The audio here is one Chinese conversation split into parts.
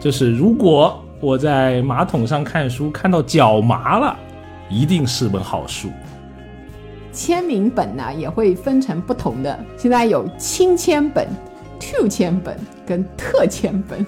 就是如果我在马桶上看书看到脚麻了，一定是本好书。签名本呢也会分成不同的，现在有亲签本、to 签本跟特签本。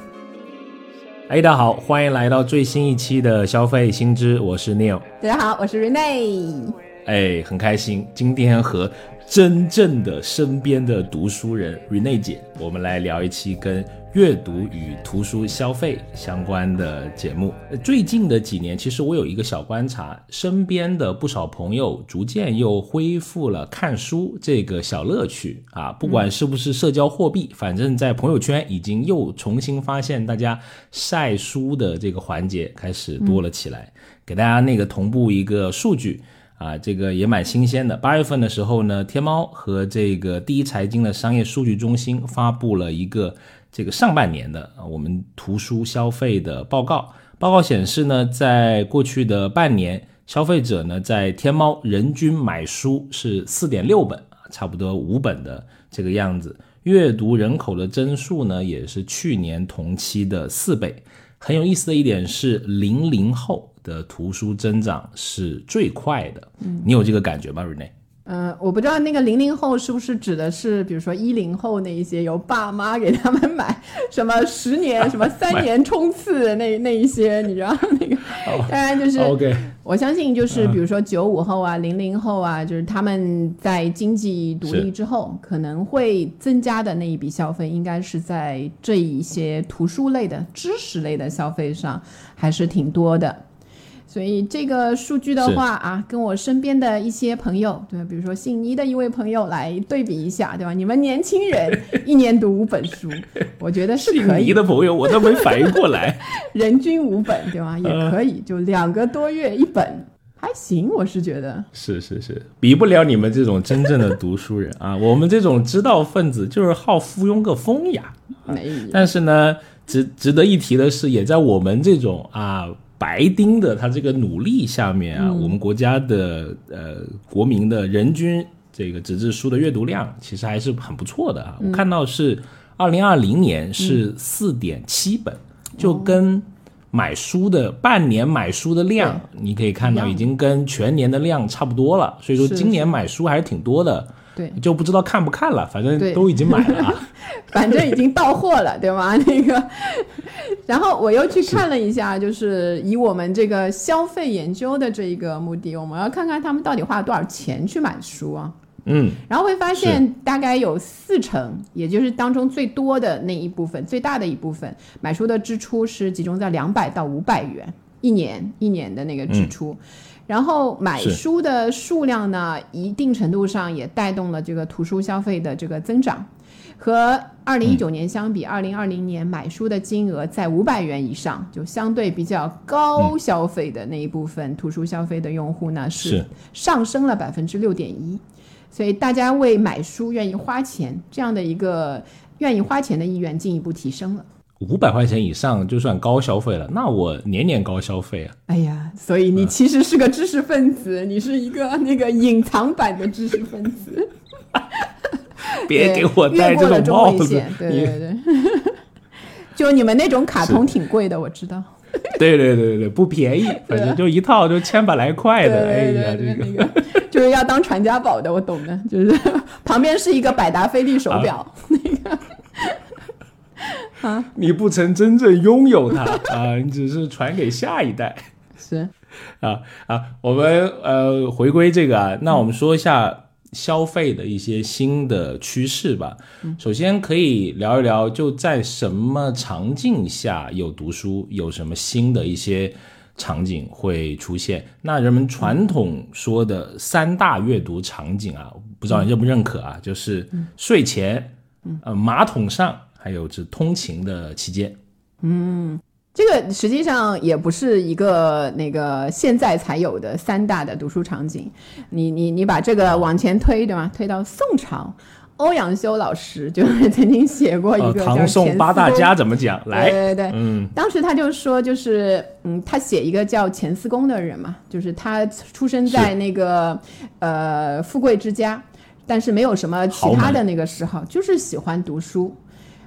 哎，大家好，欢迎来到最新一期的消费新知，我是 Neil。大家好，我是 Rene。哎，很开心，今天和真正的身边的读书人 Rene 姐，我们来聊一期跟。阅读与图书消费相关的节目，最近的几年，其实我有一个小观察，身边的不少朋友逐渐又恢复了看书这个小乐趣啊，不管是不是社交货币，反正在朋友圈已经又重新发现大家晒书的这个环节开始多了起来。给大家那个同步一个数据啊，这个也蛮新鲜的。八月份的时候呢，天猫和这个第一财经的商业数据中心发布了一个。这个上半年的啊，我们图书消费的报告，报告显示呢，在过去的半年，消费者呢在天猫人均买书是四点六本啊，差不多五本的这个样子。阅读人口的增速呢，也是去年同期的四倍。很有意思的一点是，零零后的图书增长是最快的。嗯，你有这个感觉吗，Rene？嗯，我不知道那个零零后是不是指的是，比如说一零后那一些由爸妈给他们买什么十年、什么三年冲刺那 那一些，你知道那个？当然就是，我相信就是比如说九五后啊、零零后啊，就是他们在经济独立之后可能会增加的那一笔消费，应该是在这一些图书类的知识类的消费上，还是挺多的。所以这个数据的话啊，跟我身边的一些朋友，对，比如说姓倪的一位朋友来对比一下，对吧？你们年轻人 一年读五本书，我觉得是可以。姓倪的朋友，我都没反应过来。人均五本，对吧？也可以，就两个多月一本，还行，我是觉得。是是是，比不了你们这种真正的读书人啊！我们这种知道分子就是好附庸个风雅。没。但是呢，值值得一提的是，也在我们这种啊。白丁的他这个努力下面啊，我们国家的呃国民的人均这个纸质书的阅读量其实还是很不错的啊。我看到是二零二零年是四点七本，就跟买书的半年买书的量，你可以看到已经跟全年的量差不多了。所以说今年买书还是挺多的。对，就不知道看不看了，反正都已经买了，反正已经到货了，对吗？那个，然后我又去看了一下，就是以我们这个消费研究的这一个目的，我们要看看他们到底花了多少钱去买书啊。嗯，然后会发现大概有四成，也就是当中最多的那一部分，最大的一部分买书的支出是集中在两百到五百元一年一年的那个支出。然后买书的数量呢，一定程度上也带动了这个图书消费的这个增长。和二零一九年相比，二零二零年买书的金额在五百元以上，就相对比较高消费的那一部分图书消费的用户呢，是上升了百分之六点一。所以大家为买书愿意花钱这样的一个愿意花钱的意愿进一步提升了。五百块钱以上就算高消费了，那我年年高消费啊！哎呀，所以你其实是个知识分子，你是一个那个隐藏版的知识分子。别给我戴这种帽子，对对对，就你们那种卡通挺贵的，我知道。对对对对不便宜，反正就一套就千把来块的，哎呀，这个就是要当传家宝的，我懂的，就是旁边是一个百达翡丽手表，那个。啊！你不曾真正拥有它 啊，你只是传给下一代。是啊啊，我们呃回归这个啊，那我们说一下消费的一些新的趋势吧。首先可以聊一聊，就在什么场景下有读书，有什么新的一些场景会出现？那人们传统说的三大阅读场景啊，不知道你认不认可啊？就是睡前，呃，马桶上。还有是通勤的期间，嗯，这个实际上也不是一个那个现在才有的三大的读书场景。你你你把这个往前推，对吗？推到宋朝，欧阳修老师就是曾经写过一个唐宋八大家怎么讲？来，对对对，嗯，当时他就说，就是嗯，他写一个叫钱思公的人嘛，就是他出生在那个呃富贵之家。但是没有什么其他的那个嗜好，就是喜欢读书。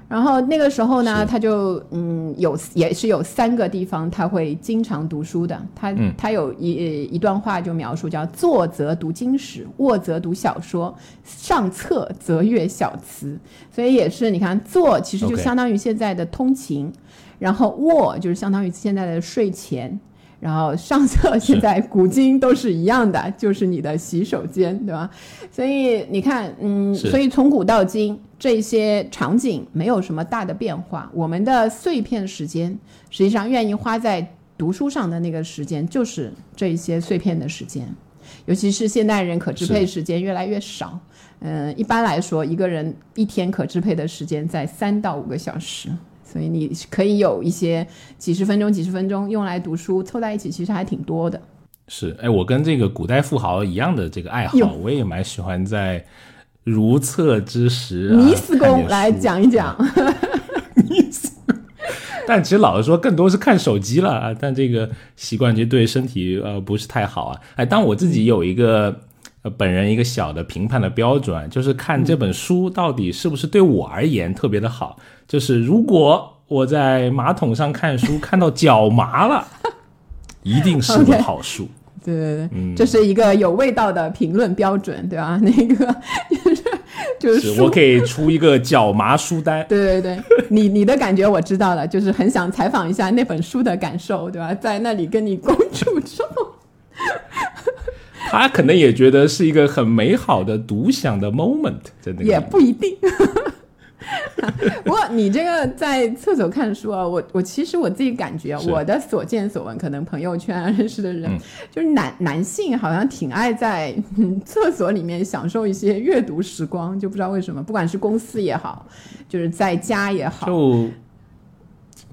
然后那个时候呢，他就嗯有也是有三个地方他会经常读书的。他他有一一段话就描述叫坐则读经史，卧则读小说，上厕则阅小词。所以也是你看坐其实就相当于现在的通勤，然后卧就是相当于现在的睡前。然后上厕现在古今都是一样的，就是你的洗手间，对吧？所以你看，嗯，所以从古到今这些场景没有什么大的变化。我们的碎片时间，实际上愿意花在读书上的那个时间，就是这一些碎片的时间。尤其是现代人可支配时间越来越少，嗯，一般来说，一个人一天可支配的时间在三到五个小时。所以你可以有一些几十分钟、几十分钟用来读书，凑在一起其实还挺多的。是，哎，我跟这个古代富豪一样的这个爱好，我也蛮喜欢在如厕之时尼斯宫来讲一讲。尼斯，但其实老实说，更多是看手机了啊。但这个习惯其实对身体呃不是太好啊。哎，当我自己有一个呃本人一个小的评判的标准，就是看这本书到底是不是对我而言特别的好。就是如果我在马桶上看书看到脚麻了，一定是个好书。对对对，这是一个有味道的评论标准，对吧？那个就是就是我可以出一个脚麻书单。对对对，你你的感觉我知道了，就是很想采访一下那本书的感受，对吧？在那里跟你共处之后，他可能也觉得是一个很美好的独享的 moment，真的也不一定。不过你这个在厕所看书啊，我我其实我自己感觉，我的所见所闻，可能朋友圈认识的人，就是男男性好像挺爱在厕所里面享受一些阅读时光，就不知道为什么，不管是公司也好，就是在家也好，就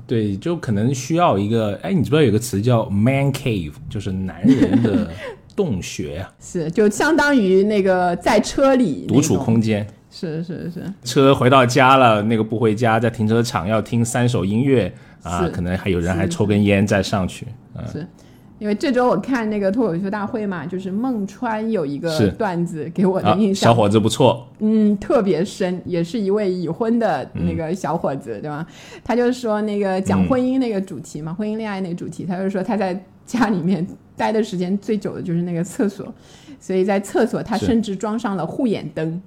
对，就可能需要一个，哎，你知不知道有个词叫 man cave，就是男人的 洞穴啊？是，就相当于那个在车里独处空间。是是是，车回到家了，那个不回家，在停车场要听三首音乐啊，可能还有人还抽根烟再上去。是，因为这周我看那个脱口秀大会嘛，就是孟川有一个段子给我的印象，小伙子不错，嗯，特别深，也是一位已婚的那个小伙子，对吧？他就是说那个讲婚姻那个主题嘛，婚姻恋爱那个主题，他就说他在家里面待的时间最久的就是那个厕所，所以在厕所他甚至装上了护眼灯。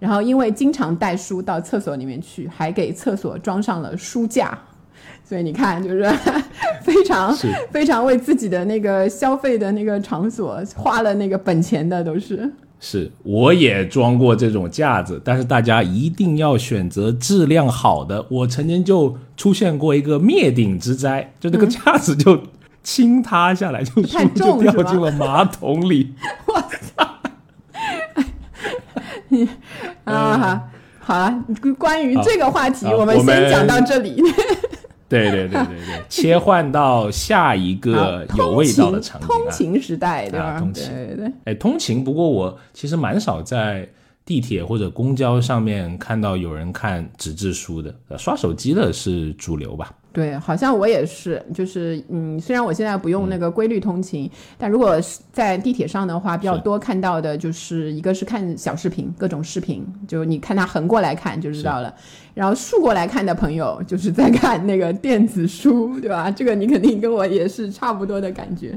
然后因为经常带书到厕所里面去，还给厕所装上了书架，所以你看，就是 非常非常为自己的那个消费的那个场所花了那个本钱的，都是。是，我也装过这种架子，但是大家一定要选择质量好的。我曾经就出现过一个灭顶之灾，就那个架子就倾塌下来，就书就掉进了马桶里。我操！啊，好了，关于这个话题，我们先讲到这里。对对对对对，切换到下一个有味道的场景，通勤时代，对吧？通勤，对对。哎，通勤，不过我其实蛮少在地铁或者公交上面看到有人看纸质书的，刷手机的是主流吧？对，好像我也是，就是嗯，虽然我现在不用那个规律通勤，但如果是在地铁上的话，比较多看到的就是一个是看小视频，各种视频，就你看它横过来看就知道了，然后竖过来看的朋友就是在看那个电子书，对吧？这个你肯定跟我也是差不多的感觉。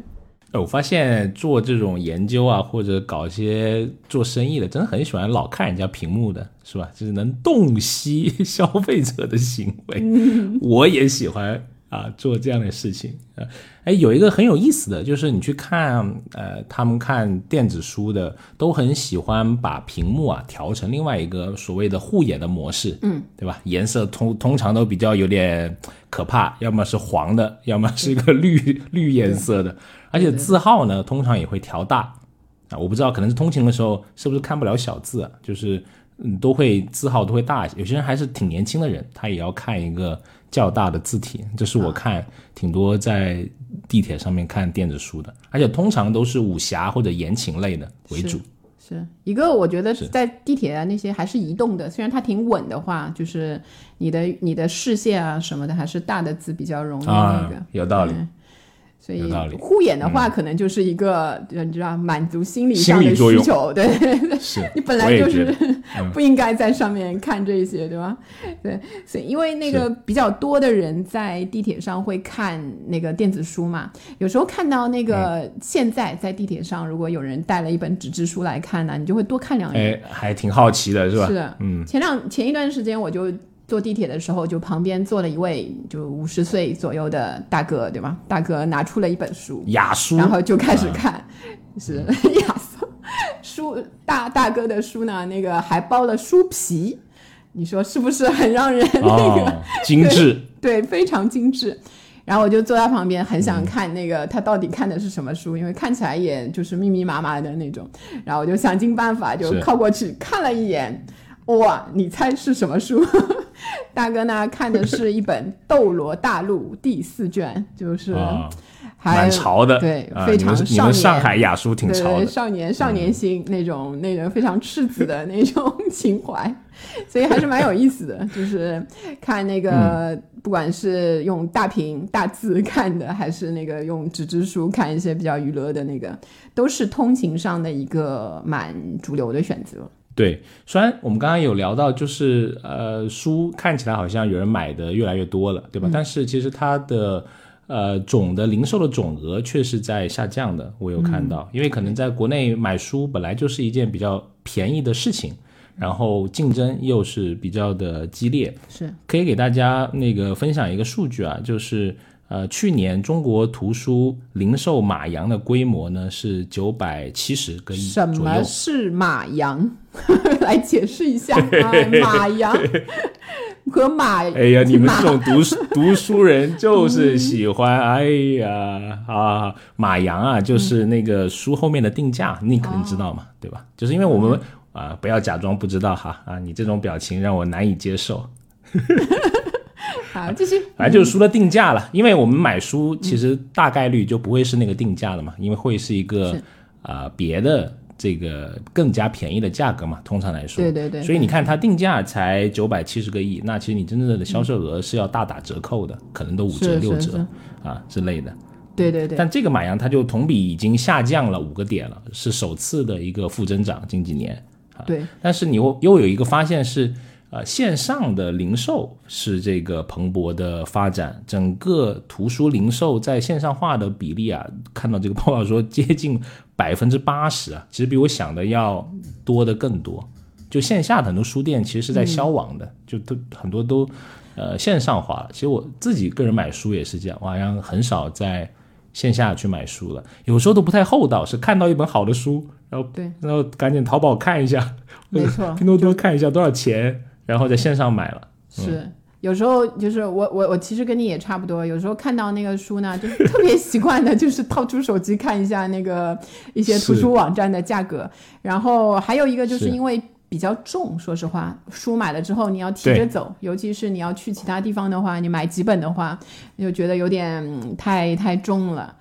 我发现做这种研究啊，或者搞一些做生意的，真的很喜欢老看人家屏幕的，是吧？就是能洞悉 消费者的行为。我也喜欢啊，做这样的事情啊。哎，有一个很有意思的，就是你去看，呃，他们看电子书的都很喜欢把屏幕啊调成另外一个所谓的护眼的模式，嗯，对吧？颜色通通常都比较有点可怕，要么是黄的，要么是一个绿绿颜色的。而且字号呢，通常也会调大啊，我不知道，可能是通勤的时候是不是看不了小字啊？就是嗯，都会字号都会大一些。有些人还是挺年轻的人，他也要看一个较大的字体。这是我看挺多在地铁上面看电子书的，而且通常都是武侠或者言情类的为主。是一个，我觉得在地铁啊那些还是移动的，虽然它挺稳的话，就是你的你的视线啊什么的还是大的字比较容易那个。有道理。所以护眼的话，可能就是一个呃你知道满足心理上的需求，对。是 你本来就是不应该在上面看这些，对吧？对，所以因为那个比较多的人在地铁上会看那个电子书嘛，有时候看到那个嗯。现在在地铁上，如果有人带了一本纸质书来看呢，你就会多看两眼。哎，还挺好奇的，是吧？是的，嗯，前两前一段时间我就坐地铁的时候，就旁边坐了一位就五十岁左右的大哥，对吧？大哥拿出了一本书，雅书，然后就开始看，是 雅书书大大哥的书呢，那个还包了书皮，你说是不是很让人那个、哦，精致，对非常精致？然后我就坐在旁边，很嗯想看那个他到底看的是什么书，因为看起来也就是密密麻麻的那种。然后我就想尽办法就靠过去看了一眼，哇，你猜是什么书？大哥呢看的是一本《斗罗大陆》第四卷，就是啊，还蛮潮的，对啊非常少年们上海雅书挺对少年少年心那种、那种非常赤子的那种情怀，所以还是蛮有意思的。就是看那嗯个，不管是用大屏大字看的，还是那个用纸质书看一些比较娱乐的那个，都是通勤上的一个蛮主流的选择。对，虽然我们刚刚有聊到，就是呃，书看起来好像有人买的越来越多了，对吧？但是其实它的呃总的零售的总额却是在下降的，我有看到，因为可能在国内买书本来就是一件比较便宜的事情，然后竞争又是比较的激烈，是。可以给大家那个分享一个数据啊，就是呃，去年中国图书零售马洋的规模呢是九百七十个亿什。么是马洋？来解释一下，哎、马洋和马，哎呀，你们这种读书读书人 就是喜欢，哎呀啊，马洋啊，就是那个书后面的定价，你肯定知道嘛，对吧？就是因为我们啊，不要假装不知道哈啊，你这种表情让我难以接受。好，继续。反正就是书的定价了，因为我们买书其实大概率就不会是那个定价了嘛，因为会是一个啊、呃别的这个更加便宜的价格嘛，通常来说。对对对所以你看它定价才九百七十个亿，那其实你真正的销售额是要大打折扣的，可能都五折六折啊之类的。对对对，但这个马洋它就同比已经下降了五个点了，是首次的一个负增长，近几年。对但是你又又有一个发现是，呃，线上的零售是这个蓬勃的发展，整个图书零售在线上化的比例啊，看到这个报道说接近百分之八十啊，其实比我想的要多的更多。就线下的很多书店其实是在消亡的，就都很多都呃线上化了。其实我自己个人买书也是这样，我好像很少在线下去买书了，有时候都不太厚道，是看到一本好的书，然后对然后赶紧淘宝看一下，没错 拼多多看一下多少钱，然后在线上买了。是，有时候就是我我我其实跟你也差不多，有时候看到那个书呢，就特别习惯的，就是掏出手机看一下那个一些图书网站的价格，然后还有一个就是是因为。比较重，说实话，书买了之后你要提着走，尤其是你要去其他地方的话，你买几本的话，就觉得有点嗯太太重了。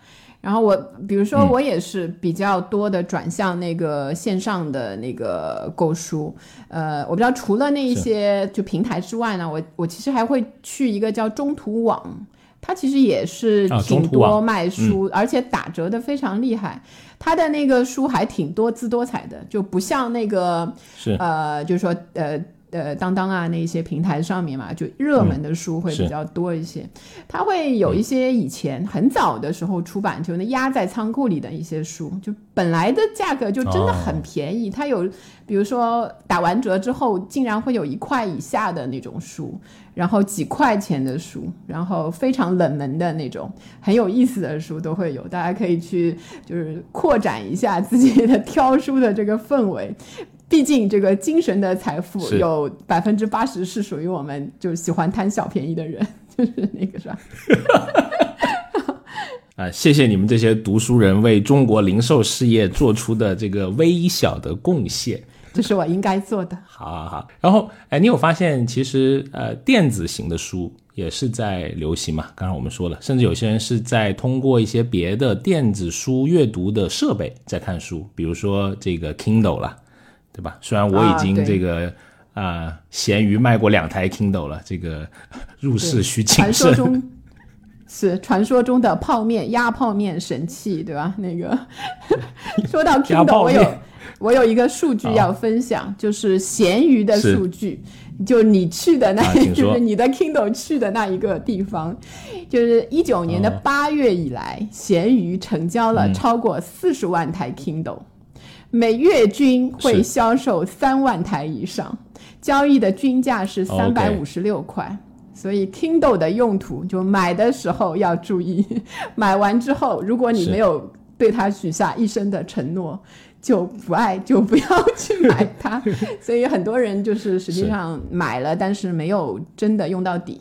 然后我，比如说我也是比较多的转向那个线上的那个购书，呃，我不知道除了那一些就平台之外呢，我我其实还会去一个叫中途网，它其实也是啊挺多卖书，而且打折的非常厉害。它的那个书还挺多姿多彩的，就不像那个是呃，就是说呃。呃，当当啊，那些平台上面嘛，就热门的书会比较多一些。它会有一些以前很早的时候出版，就那压在仓库里的一些书，就本来的价格就真的很便宜。它有，比如说打完折之后，竟然会有一块以下的那种书，然后几块钱的书，然后非常冷门的那种很有意思的书都会有。大家可以去就是扩展一下自己的挑书的这个氛围。毕竟这个精神的财富有百分之八十是属于我们就喜欢贪小便宜的人，就是那个是吧？啊、谢谢你们这些读书人为中国零售事业做出的这个微小的贡献。这是我应该做的。好好好，然后哎，你有发现其实呃电子型的书也是在流行嘛？刚刚我们说了，甚至有些人是在通过一些别的电子书阅读的设备在看书，比如说这个 Kindle 啦，对吧？虽然我已经这个啊、闲鱼卖过两台 Kindle 了，这个入市需谨慎。传说中，是传说中的泡面压泡面神器，对吧？那个 说到 Kindle，我有我有一个数据要分享，就是闲鱼的数据，就你去的那，就是你的 Kindle 去的那一个地方，就是一九年的八月以来，闲鱼成交了超过四十万台 Kindle，每月均会销售三万台以上，交易的均价是三百五十六块。所以 Kindle 的用途，就买的时候要注意，买完之后，如果你没有对它许下一生的承诺，就不爱就不要去买它。所以很多人就是实际上买了，但是没有真的用到底。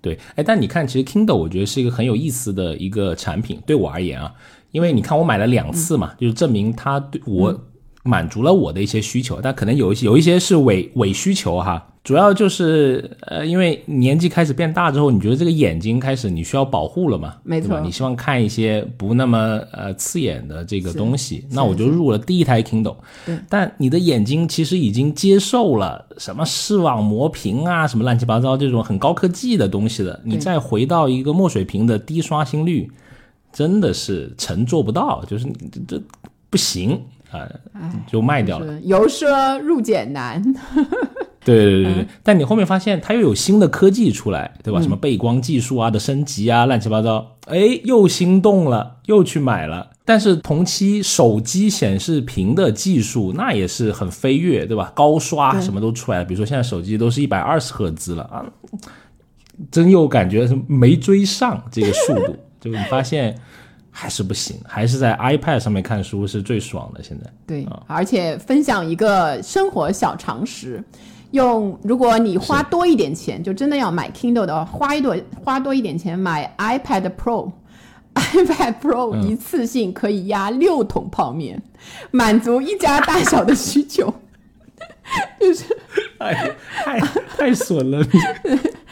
对，哎，但你看，其实 Kindle 我觉得是一个很有意思的一个产品，对我而言啊，因为你看我买了两次嘛，就是证明它对我满足了我的一些需求，但可能有一些有一些是伪伪需求哈。主要就是呃，因为年纪开始变大之后，你觉得这个眼睛开始你需要保护了嘛？没错，你希望看一些不那么呃刺眼的这个东西，那我就入了第一台 Kindle。但你的眼睛其实已经接受了什么视网膜屏啊，什么乱七八糟这种很高科技的东西了，你再回到一个墨水屏的低刷新率，真的是成做不到，就是这这不行啊，就卖掉了。由奢入俭难。对对对对，但你后面发现它又有新的科技出来，对吧？什么背光技术啊的升级啊，乱七八糟，哎，又心动了，又去买了。但是同期手机显示屏的技术那也是很飞跃，对吧？高刷什么都出来了，比如说现在手机都是一百二十赫兹了啊，真又感觉是没追上这个速度，就你发现还是不行，还是在 iPad 上面看书是最爽的。现在对，而且分享一个生活小常识。用，如果你花多一点钱，就真的要买 Kindle 的话，花一朵花多一点钱买 iPad Pro，iPad Pro 一次性可以压六桶泡面，满足一家大小的需求，就是，哎，太太损了，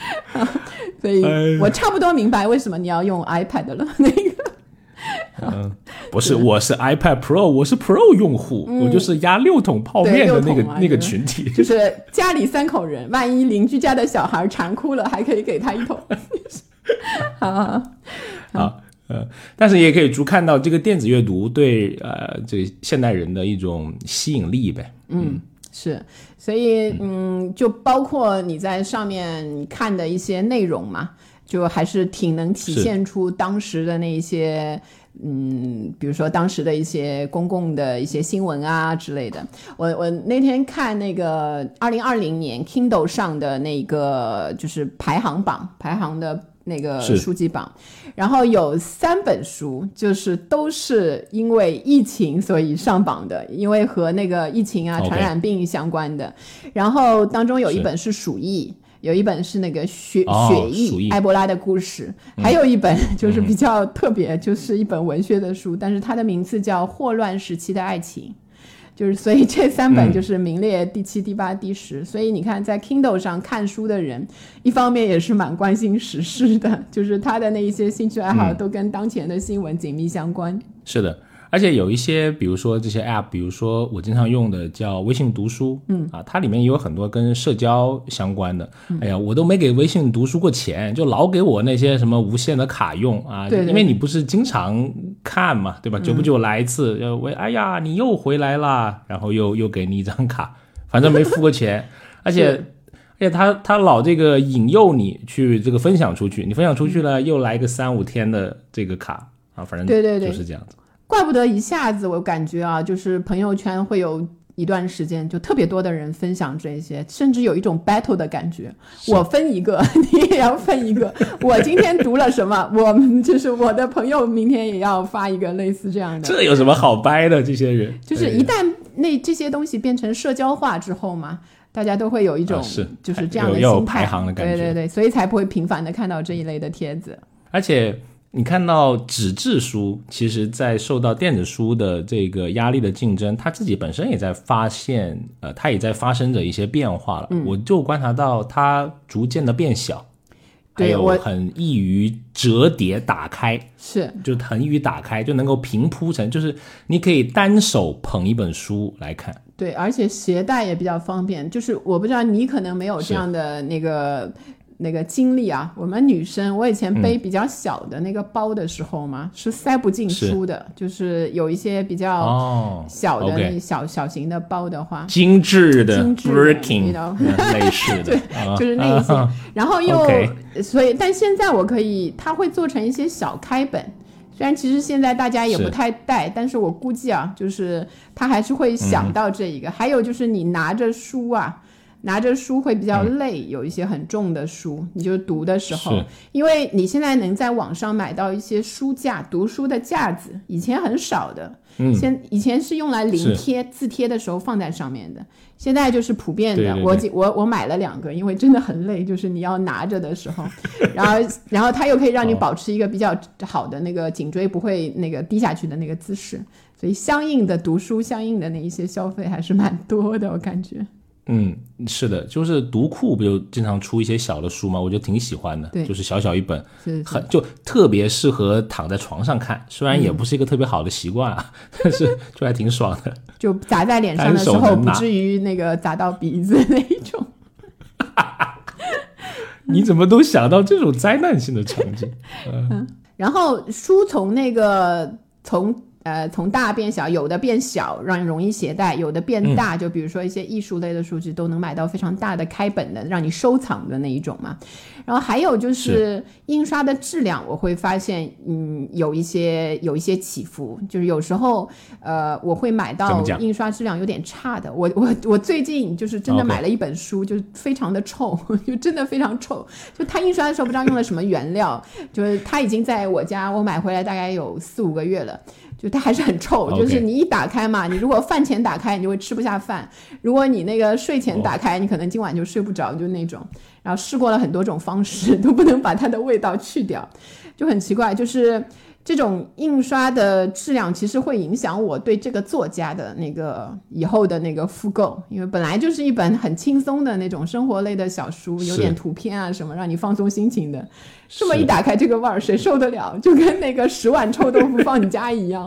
所以我差不多明白为什么你要用 iPad 了，那个。嗯，不是，我是 iPad Pro，我是 Pro 用户，我就是压六桶泡面的那个那个群体，就是家里三口人，万一邻居家的小孩馋哭了，还可以给他一桶。好好好，呃，但是也可以足看到这个电子阅读对呃这现代人的一种吸引力呗。嗯，是，所以嗯，就包括你在上面看的一些内容嘛。就还是挺能体现出当时的那一些，嗯，比如说当时的一些公共的一些新闻啊之类的。我我那天看那个二零二零年 Kindle 上的那个就是排行榜，排行的那个书籍榜，然后有三本书就是都是因为疫情所以上榜的，因为和那个疫情啊传染病相关的。然后当中有一本是鼠疫。有一本是那个血血疫埃博拉的故事，还有一本就是比较特别，就是一本文学的书，但是它的名字叫《霍乱时期的爱情》，就是所以这三本就是名列第七、第八、第十。所以你看，在 Kindle 上看书的人，一方面也是蛮关心时事的，就是他的那一些兴趣爱好都跟当前的新闻紧密相关。是的。而且有一些，比如说这些 App，比如说我经常用的叫微信读书，嗯啊，它里面也有很多跟社交相关的。哎呀，我都没给微信读书过钱，就老给我那些什么无限的卡用啊。对。因为你不是经常看嘛，对吧？久不久来一次，要喂，哎呀，你又回来啦，然后又又给你一张卡，反正没付过钱。而且，而且他他老这个引诱你去这个分享出去，你分享出去了，又来个三五天的这个卡啊，反正对对对，就是这样子。怪不得一下子我感觉啊，就是朋友圈会有一段时间就特别多的人分享这些，甚至有一种 battle 的感觉。我分一个，你也要分一个。我今天读了什么？我们就是我的朋友，明天也要发一个类似这样的。这有什么好掰的？这些人就是一旦那这些东西变成社交化之后嘛，大家都会有一种就是这样的心态，对对对，所以才不会频繁的看到这一类的帖子，而且。你看到纸质书，其实，在受到电子书的这个压力的竞争，它自己本身也在发现，呃，它也在发生着一些变化了。我就观察到它逐渐的变小，还有很易于折叠打开，是，就很易于打开，就能够平铺成，就是你可以单手捧一本书来看。对，而且携带也比较方便。就是我不知道你可能没有这样的那个。那个经历啊，我们女生，我以前背比较小的那个包的时候嘛，是塞不进书的，就是有一些比较小的那小小型的包的话，精致的精致 Birkin 类似的，对，就是那些。然后又所以，但现在我可以，它会做成一些小开本。虽然其实现在大家也不太带，但是我估计啊，就是他还是会想到这一个。还有就是你拿着书啊，拿着书会比较累，有一些很重的书，你就读的时候，因为你现在能在网上买到一些书架，读书的架子，以前很少的。嗯，先以前是用来临贴字贴的时候放在上面的，现在就是普遍的。我我我买了两个，因为真的很累，就是你要拿着的时候，然后然后它又可以让你保持一个比较好的那个颈椎不会那个低下去的那个姿势，所以相应的读书相应的那一些消费还是蛮多的，我感觉。嗯，是的，就是读库不就经常出一些小的书吗？我就挺喜欢的，就是小小一本，很就特别适合躺在床上看。虽然也不是一个特别好的习惯啊，但是就还挺爽的。就砸在脸上的时候，不至于那个砸到鼻子那一种。你怎么都想到这种灾难性的场景？嗯，然后书从那个从。呃，从大变小，有的变小，让容易携带；有的变大，就比如说一些艺术类的书籍，都能买到非常大的开本的，让你收藏的那一种嘛。然后还有就是印刷的质量，我会发现，嗯，有一些有一些起伏，就是有时候，呃，我会买到印刷质量有点差的。我我我最近就是真的买了一本书，就是非常的臭，就真的非常臭。就它印刷的时候不知道用了什么原料，就是它已经在我家我买回来大概有四五个月了。就它还是很臭，就是你一打开嘛，你如果饭前打开，你就会吃不下饭；如果你那个睡前打开，你可能今晚就睡不着，就那种。然后试过了很多种方式，都不能把它的味道去掉，就很奇怪，就是。这种印刷的质量其实会影响我对这个作家的那个以后的那个复购，因为本来就是一本很轻松的那种生活类的小书，有点图片啊什么，让你放松心情的。这么一打开，这个味儿谁受得了？就跟那个十碗臭豆腐放你家一样，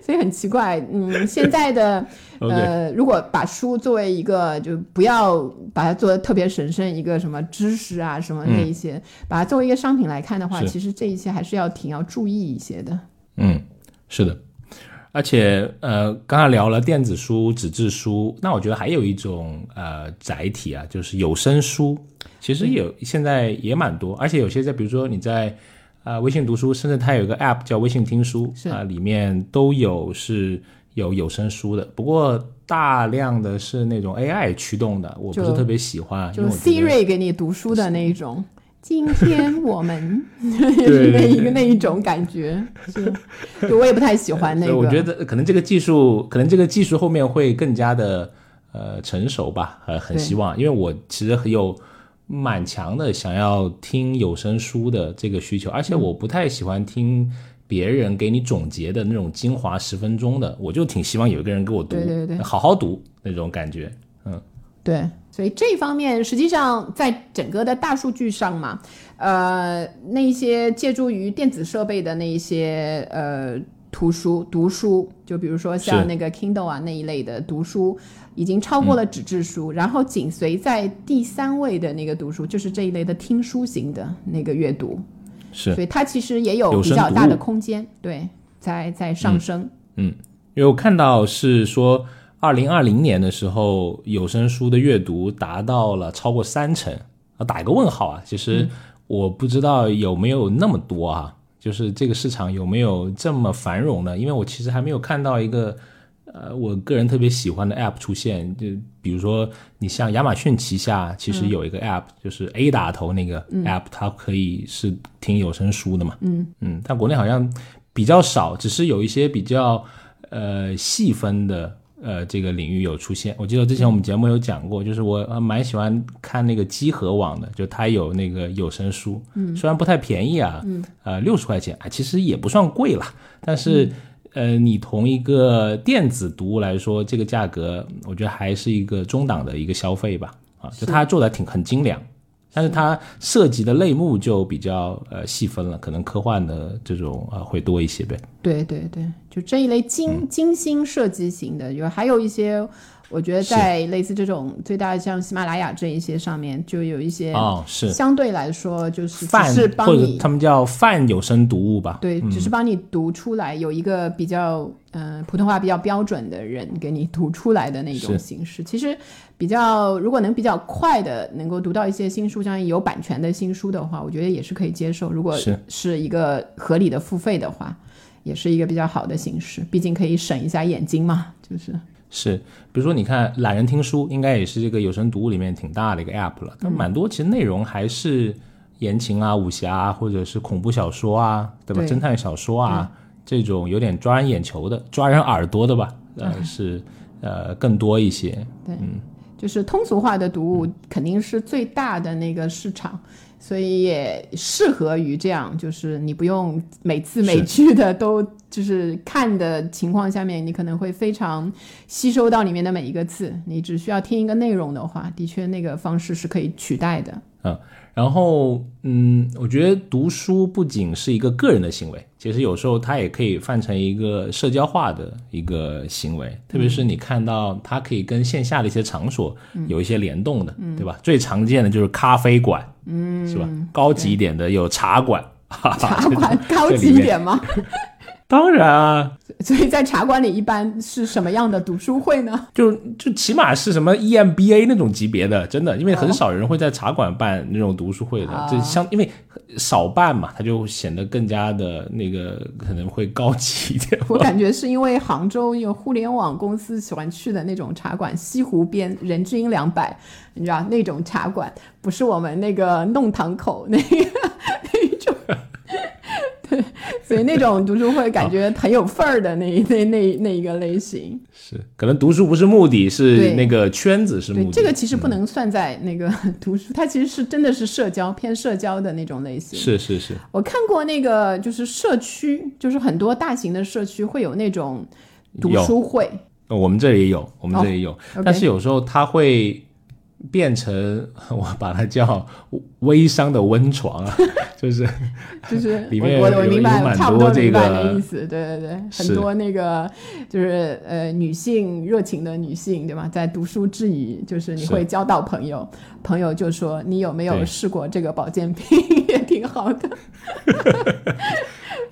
所以很奇怪。嗯，现在的。呃，如果把书作为一个，就不要把它做的特别神圣，一个什么知识啊，什么那一些，把它作为一个商品来看的话，其实这一些还是要挺要注意一些的。嗯，是的，而且呃，刚刚聊了电子书、纸质书，那我觉得还有一种呃载体啊，就是有声书，其实有现在也蛮多，而且有些在比如说你在啊微信读书，甚至它有一个 App 叫微信听书啊，里面都有是。有有声书的，不过大量的是那种 AI 驱动的，我不是特别喜欢。就 Siri 给你读书的那一种。今天我们 是那一个那一种感觉，就我也不太喜欢那个。我觉得可能这个技术，可能这个技术后面会更加的呃成熟吧，呃，很希望，因为我其实很有蛮强的想要听有声书的这个需求，而且我不太喜欢听。别人给你总结的那种精华十分钟的，我就挺希望有一个人给我读，对对对，好好读那种感觉，嗯，对，所以这方面实际上在整个的大数据上嘛，呃，那些借助于电子设备的那一些呃图书读书，就比如说像那个 Kindle 啊那一类的读书，已经超过了纸质书，然后紧随在第三位的那个读书就是这一类的听书型的那个阅读。是，所以它其实也有比较大的空间，对，在在上升。嗯，因为我看到是说，二零二零年的时候，有声书的阅读达到了超过三成啊，打一个问号啊。其实我不知道有没有那么多啊，就是这个市场有没有这么繁荣呢？因为我其实还没有看到一个。呃，我个人特别喜欢的 App 出现，就比如说你像亚马逊旗下其实有一个 App，就是 A 打头那个 App，它可以是听有声书的嘛。嗯嗯，但国内好像比较少，只是有一些比较呃细分的呃这个领域有出现。我记得之前我们节目有讲过，就是我蛮喜欢看那个积禾网的，就它有那个有声书，嗯虽然不太便宜啊，嗯呃六十块钱啊，其实也不算贵了，但是。呃，你同一个电子读物来说，这个价格我觉得还是一个中档的一个消费吧。啊，就它做的挺很精良，但是它涉及的类目就比较呃细分了，可能科幻的这种呃会多一些呗。对对对，就这一类精精心设计型的，有还有一些我觉得在类似这种最大的像喜马拉雅这一些上面，就有一些哦是相对来说就是只泛是帮或者你他们叫泛有声读物吧。对，只是帮你读出来，有一个比较嗯、呃普通话比较标准的人给你读出来的那种形式。其实比较如果能比较快的能够读到一些新书，像有版权的新书的话，我觉得也是可以接受。如果是是一个合理的付费的话，也是一个比较好的形式，毕竟可以省一下眼睛嘛，就是。是，比如说你看懒人听书，应该也是这个有声读物里面挺大的一个 app 了，它蛮多其实内容还是言情啊、武侠啊，或者是恐怖小说啊，对吧？对侦探小说啊，这种有点抓人眼球的、抓人耳朵的吧，呃，是呃更多一些。对就是通俗化的读物肯定是最大的那个市场，所以也适合于这样，就是你不用每字每句的都就是看的情况下面，你可能会非常吸收到里面的每一个字，你只需要听一个内容的话，的确那个方式是可以取代的。嗯，然后嗯，我觉得读书不仅是一个个人的行为，其实有时候它也可以泛成一个社交化的一个行为，特别是你看到它可以跟线下的一些场所有一些联动的，对吧？最常见的就是咖啡馆，嗯，是吧？高级一点的有茶馆，茶馆高级一。点吗？当然啊，所以在茶馆里一般是什么样的读书会呢？就就起码是什么 E EMBA 那种级别的，真的，因为很少人会在茶馆办那种读书会的，哦就相因为少办嘛，它就显得更加的那个可能会高级一点。我感觉是因为杭州有互联网公司喜欢去的那种茶馆，西湖边人均两百，你知道那种茶馆，不是我们那个弄堂口那个 那种。对，所以那种读书会感觉很有份儿的那 那那那一个类型。是，可能读书不是目的，是那个圈子是目，的。这个其实不能算在那个 读书，它其实是真的是社交偏社交的那种类型。是是是，我看过那个，就是社区，就是很多大型的社区会有那种读书会，呃我们这里也有，我们这里也有。但是有时候他会变成我把它叫微商的温床啊，就是就是 里面我我我明白，差不多多这明白个的意思。对对对，很多那个就是呃女性热情的女性，对吧？在读书之余，就是你会交到朋友，朋友就说你有没有试过这个保健品，也挺好的。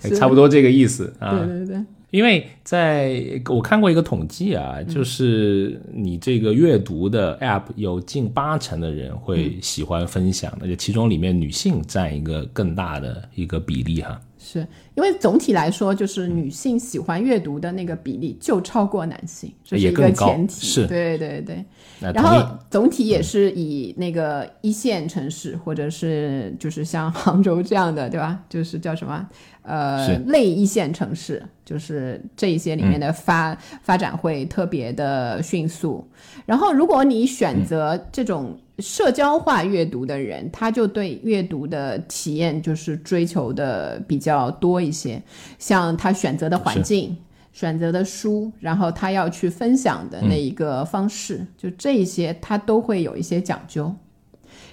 是差不多这个意思啊。对对对，因为在我看过一个统计啊，嗯就是你这个阅读的 App 有近八成的人会喜欢分享，而且其中里面女性占一个更大的一个比例哈。是因为总体来说，就是女性喜欢阅读的那个比例就超过男性，这是一个前提。是对对对。然后总体也是以那个一线城市，或者是就是像杭州这样的，对吧？就是叫什么？呃类一线城市，就是这一些里面的发、发展会特别的迅速。然后如果你选择这种社交化阅读的人，他就对阅读的体验就是追求的比较多一些，像他选择的环境。选择的书，然后他要去分享的那一个方式，就这一些他都会有一些讲究。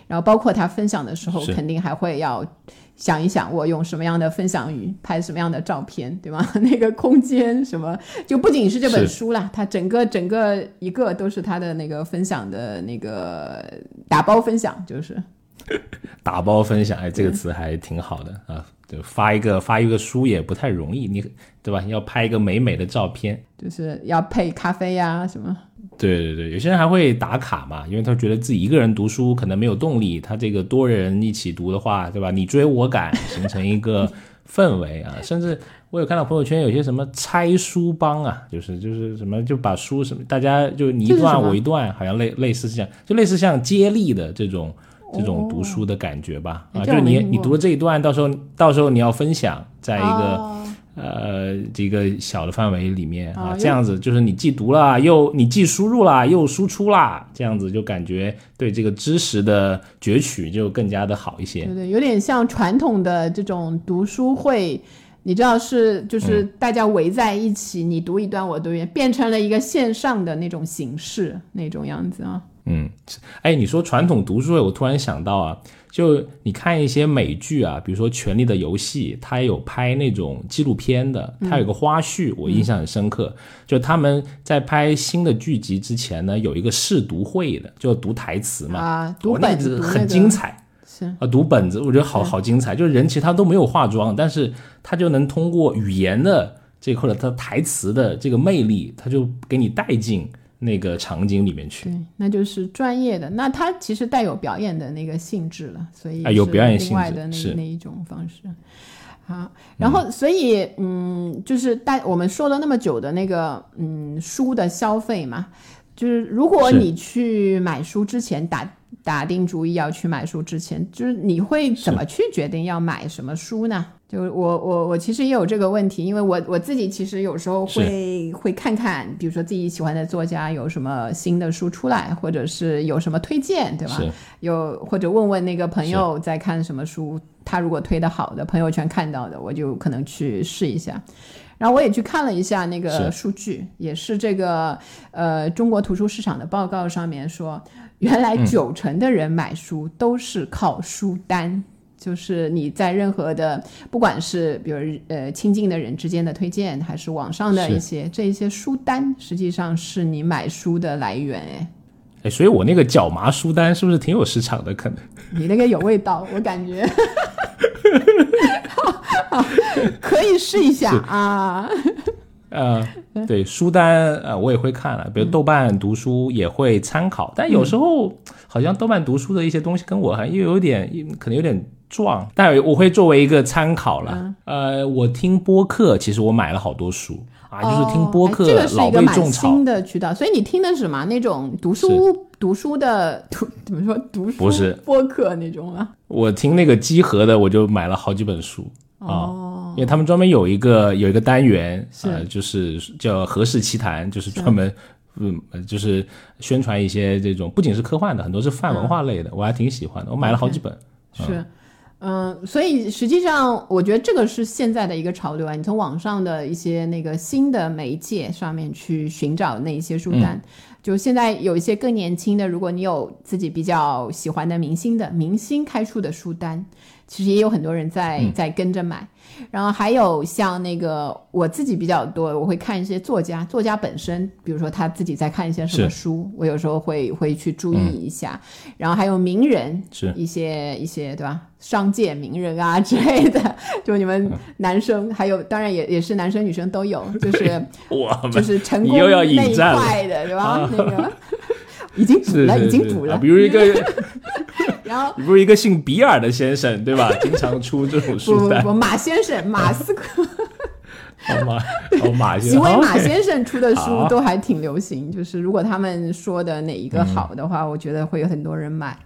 然后包括他分享的时候，肯定还会要想一想，我用什么样的分享语，拍什么样的照片，对吗？那个空间什么，就不仅是这本书啦，它整个整个一个都是他的那个分享的那个打包分享，就是 打包分享，哎，这个词还挺好的啊。就发一个发一个书也不太容易，你对吧？要拍一个美美的照片，就是要配咖啡呀、什么。对对对，有些人还会打卡嘛，因为他觉得自己一个人读书可能没有动力，他这个多人一起读的话，对吧？你追我赶，形成一个氛围啊。甚至我有看到朋友圈有些什么拆书帮啊，就是就是什么就把书什么大家就你一段我一段，好像类类似像就类似像接力的这种。这种读书的感觉吧，啊，就是你你读了这一段，到时候到时候你要分享，在一个、哦。呃，这个小的范围里面啊，啊这样子就是你既读了，又你既输入了，又输出啦，这样子就感觉对这个知识的攫取就更加的好一些。对。对，有点像传统的这种读书会，你知道是就是大家围在一起，你读一段我读一段，变成了一个线上的那种形式那种样子啊。嗯，哎，你说传统读书会，我突然想到啊，就你看一些美剧啊，比如说《权力的游戏》，它有拍那种纪录片的，它有个花絮，我印象很深刻。就他们在拍新的剧集之前呢，有一个试读会的，就读台词嘛，啊，读本子很精彩。是啊，读本子，我觉得好好精彩。就是人其实他都没有化妆，但是他就能通过语言的这块的他台词的这个魅力，他就给你带进那个场景里面去。对，那就是专业的。那它其实带有表演的那个性质了，所以有表演性质的那那一种方式。好，然后所以嗯，就是带我们说了那么久的那个嗯书的消费嘛，就是如果你去买书之前打。打定主意要去买书之前，就是你会怎么去决定要买什么书呢？就我我我其实也有这个问题，因为我我自己其实有时候会会看看，比如说自己喜欢的作家有什么新的书出来，或者是有什么推荐，对吧？有或者问问那个朋友在看什么书，他如果推的好的，朋友圈看到的，我就可能去试一下。然后我也去看了一下那个数据，也是这个呃中国图书市场的报告上面说。原来九成的人买书都是靠书单，就是你在任何的，不管是比如呃亲近的人之间的推荐，还是网上的一些这一些书单，实际上是你买书的来源。哎，哎，所以我那个脚麻书单是不是挺有市场的？可能你那个有味道，我感觉，可以试一下啊。呃，对书单呃，我也会看了，比如豆瓣读书也会参考，但有时候好像豆瓣读书的一些东西跟我还又有点可能有点撞，但我会作为一个参考了。呃，我听播客，其实我买了好多书啊，就是听播客老被种草。新的渠道，所以你听的是什么？那种读书读书的读怎么说读书不是播客那种啊？我听那个集合的，我就买了好几本书啊。因为他们专门有一个有一个单元，呃，就是叫《何氏奇谈》，就是专门，嗯，就是宣传一些这种不仅是科幻的，很多是泛文化类的，我还挺喜欢的。我买了好几本。是，嗯，所以实际上我觉得这个是现在的一个潮流啊。你从网上的一些那个新的媒介上面去寻找那一些书单，就现在有一些更年轻的，如果你有自己比较喜欢的明星的明星开出的书单，其实也有很多人在在跟着买。然后还有像那个我自己比较多，我会看一些作家，作家本身，比如说他自己在看一些什么书，我有时候会会去注意一下。然后还有名人，是一些一些对吧？商界名人啊之类的，就你们男生还有，当然也也是男生女生都有，就是 我就是成功那一块的，对吧？那个已经补了，已经补了，比如一个。然后你不是一个姓比尔的先生对吧？经常出这种书单。不不不，马先生，马斯克。马哦马先生，几位马先生出的书都还挺流行。就是如果他们说的哪一个好的话，我觉得会有很多人买。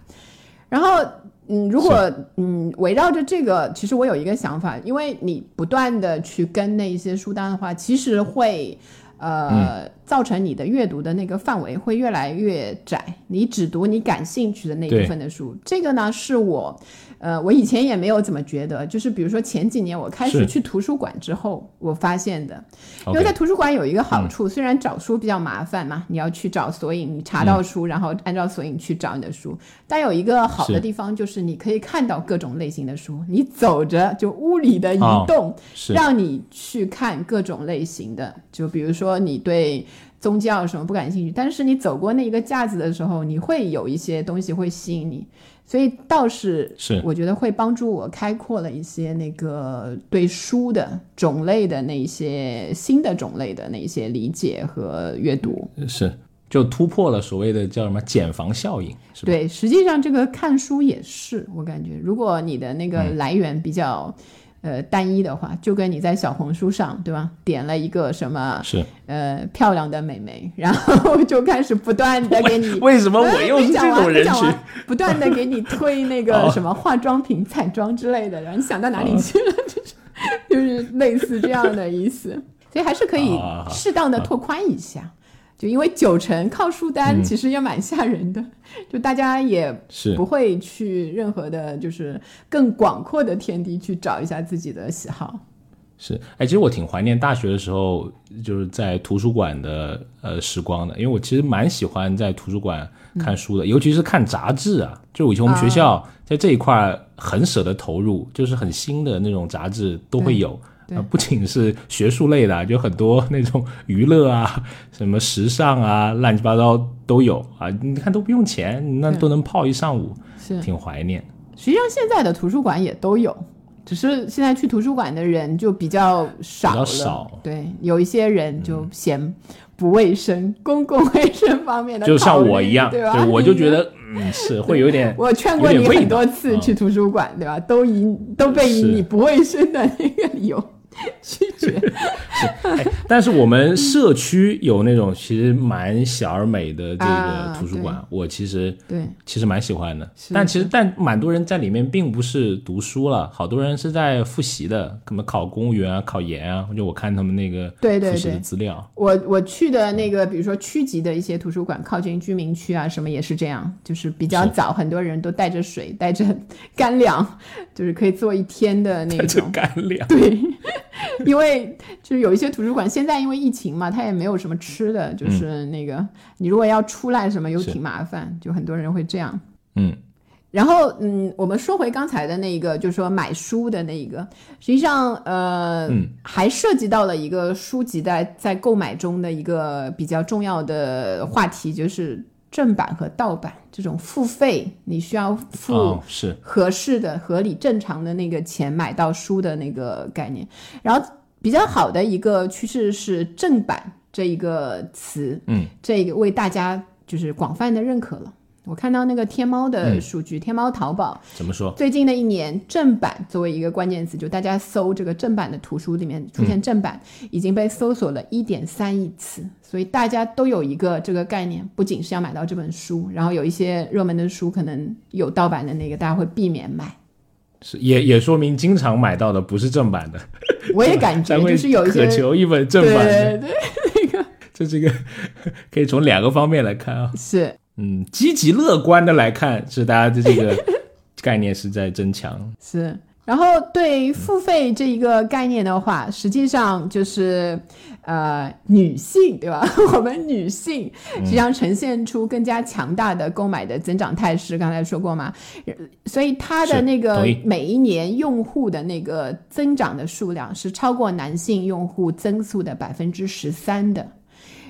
然后嗯，如果嗯围绕着这个，其实我有一个想法，因为你不断的去跟那一些书单的话，其实会。呃，造成你的阅读的那个范围会越来越窄，你只读你感兴趣的那一部分的书。这个呢，是我。呃，我以前也没有怎么觉得，就是比如说前几年我开始去图书馆之后，我发现的，因为在图书馆有一个好处，虽然找书比较麻烦嘛，你要去找索引，你查到书，然后按照索引去找你的书，但有一个好的地方就是你可以看到各种类型的书，你走着就屋里的移动，让你去看各种类型的，就比如说你对宗教什么不感兴趣，但是你走过那一个架子的时候，你会有一些东西会吸引你。所以倒是是，我觉得会帮助我开阔了一些那个对书的种类的那些新的种类的那些理解和阅读。是，就突破了所谓的叫什么茧房效应。是对，实际上这个看书也是，我感觉如果你的那个来源比较。呃，单一的话，就跟你在小红书上，对吧？点了一个什么？是呃漂亮的美眉，然后就开始不断的给你。为什么我又是这种人群？不断的给你推那个 什么化妆品、彩妆之类的，然后你想到哪里去了？就是 就是类似这样的意思，所以还是可以适当的拓宽一下。就因为九成靠书单，其实也蛮吓人的。就大家也不会去任何的，就是更广阔的天地去找一下自己的喜好。是，哎，其实我挺怀念大学的时候，就是在图书馆的呃时光的，因为我其实蛮喜欢在图书馆看书的，尤其是看杂志啊。就以前我们学校在这一块很舍得投入，就是很新的那种杂志都会有，啊，不仅是学术类的，就很多 那种娱乐啊、什么时尚啊、乱七八糟都有啊。你看都不用钱，那都能泡一上午，是挺怀念。实际上现在的图书馆也都有。只是现在去图书馆的人就比较少了，少对，有一些人就嫌不卫生，公共卫生方面的，就像我一样，对吧？我就觉得，嗯，是会有点，我劝过你很多次去图书馆，对吧？都以都被以你不卫生的那个理由。拒绝，但是我们社区有那种其实蛮小而美的这个图书馆，我其实对其实蛮喜欢的。但其实但蛮多人在里面并不是读书了，好多人是在复习的，可能考公务员啊、考研啊。就我看他们那个对对对资料，我我去的那个，比如说区级的一些图书馆，靠近居民区啊什么也是这样，就是比较早，很多人都带着水、带着干粮，就是可以做一天的那种干粮。对。因为就是有一些图书馆，现在因为疫情嘛，它也没有什么吃的，就是那个你如果要出来什么又挺麻烦，就很多人会这样。嗯，然后嗯，我们说回刚才的那个，就是说买书的那一个，实际上呃，还涉及到了一个书籍在在购买中的一个比较重要的话题，就是。正版和盗版这种付费，你需要付是合适的、合理、正常的那个钱买到书的那个概念。然后比较好的一个趋势是正版这一个词，嗯，这个为大家就是广泛的认可了。我看到那个天猫的数据，天猫淘宝怎么说？最近的一年，正版作为一个关键词，就大家搜这个正版的图书里面出现正版，已经被搜索了一点三亿次。所以大家都有一个这个概念，不仅是要买到这本书，然后有一些热门的书可能有盗版的那个，大家会避免买。是，也也说明经常买到的不是正版的。我也感觉 就是有一些渴求一本正版的，对那个，这这个 可以从两个方面来看啊。是。嗯，积极乐观的来看，是大家的这个 概念是在增强。是，然后对付费这一个概念的话，实际上就是呃女性对吧？我们女性实际上呈现出更加强大的购买的增长态势。刚才说过嘛，所以它的那个每一年用户的那个增长的数量是超过男性用户增速的百分之十三的。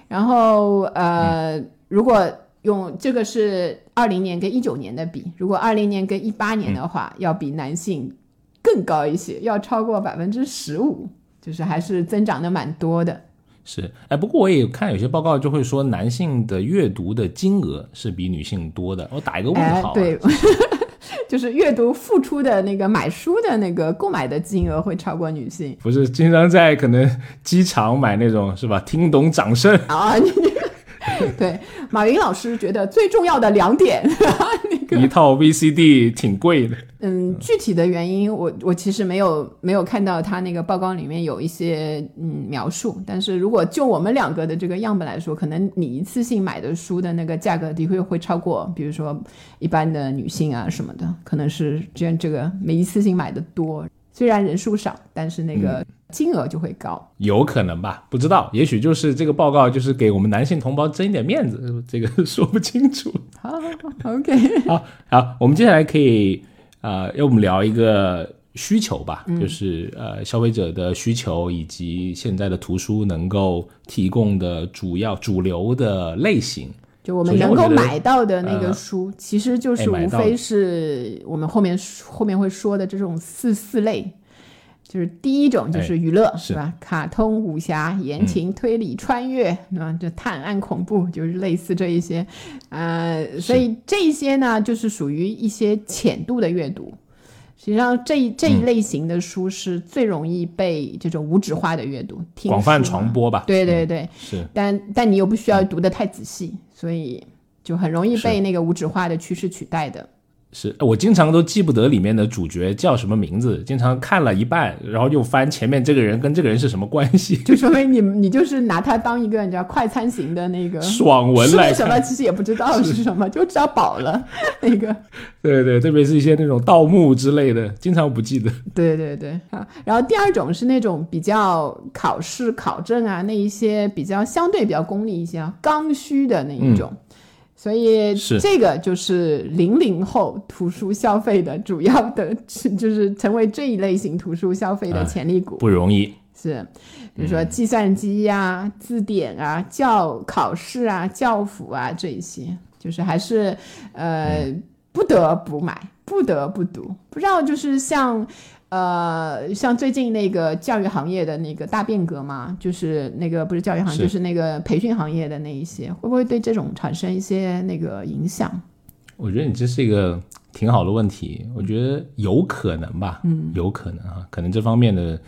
然后呃，如果用这个是二零年跟一九年的比，如果二零年跟一八年的话，要比男性更高一些，要超过百分之十五，就是还是增长的蛮多的。是，哎，不过我也看有些报告就会说，男性的阅读的金额是比女性多的。我打一个问号，对，就是阅读付出的那个买书的那个购买的金额会超过女性。不是经常在可能机场买那种是吧？听懂掌声啊。对，马云老师觉得最重要的两点，那个一套 VCD 挺贵的。嗯，具体的原因我我其实没有没有看到他那个报告里面有一些嗯描述。但是如果就我们两个的这个样本来说，可能你一次性买的书的那个价格的确会超过，比如说一般的女性啊什么的，可能是这样这个每一次性买的多。虽然人数少，但是那个金额就会高，有可能吧？不知道，也许就是这个报告就是给我们男性同胞争一点面子，这个说不清楚。好，OK，好好，我们接下来可以啊，要我们聊一个需求吧，就是呃，消费者的需求以及现在的图书能够提供的主要主流的类型。就我们能够买到的那个书，其实就是无非是我们后面后面会说的这种四四类，就是第一种就是娱乐，是吧？卡通、武侠、言情、推理、穿越，对吧？就探案、恐怖，就是类似这一些，呃，所以这些呢，就是属于一些浅度的阅读。实际上，这这一类型的书是最容易被这种无纸化的阅读广泛传播吧？对对对，是。但但你又不需要读的太仔细。所以就很容易被那个无纸化的趋势取代的。是我经常都记不得里面的主角叫什么名字，经常看了一半，然后又翻前面这个人跟这个人是什么关系，就说明你你就是拿它当一个你知道快餐型的那个 爽文来什么，其实也不知道是什么，就知道饱了那个。对对，特别是一些那种盗墓之类的，经常不记得。对对对啊，然后第二种是那种比较考试考证啊，那一些比较相对比较功利一些啊，刚需的那一种。所以这个就是零零后图书消费的主要的，就是成为这一类型图书消费的潜力股，不容易。是，比如说计算机呀、字典啊、教考试啊、教辅啊这一些，就是还是呃不得不买、不得不读。不知道就是像。呃，像最近那个教育行业的那个大变革嘛，就是那个不是教育行业，就是那个培训行业的那一些，会不会对这种产生一些那个影响？我觉得你这是一个挺好的问题，我觉得有可能吧，嗯，有可能啊，可能这方面的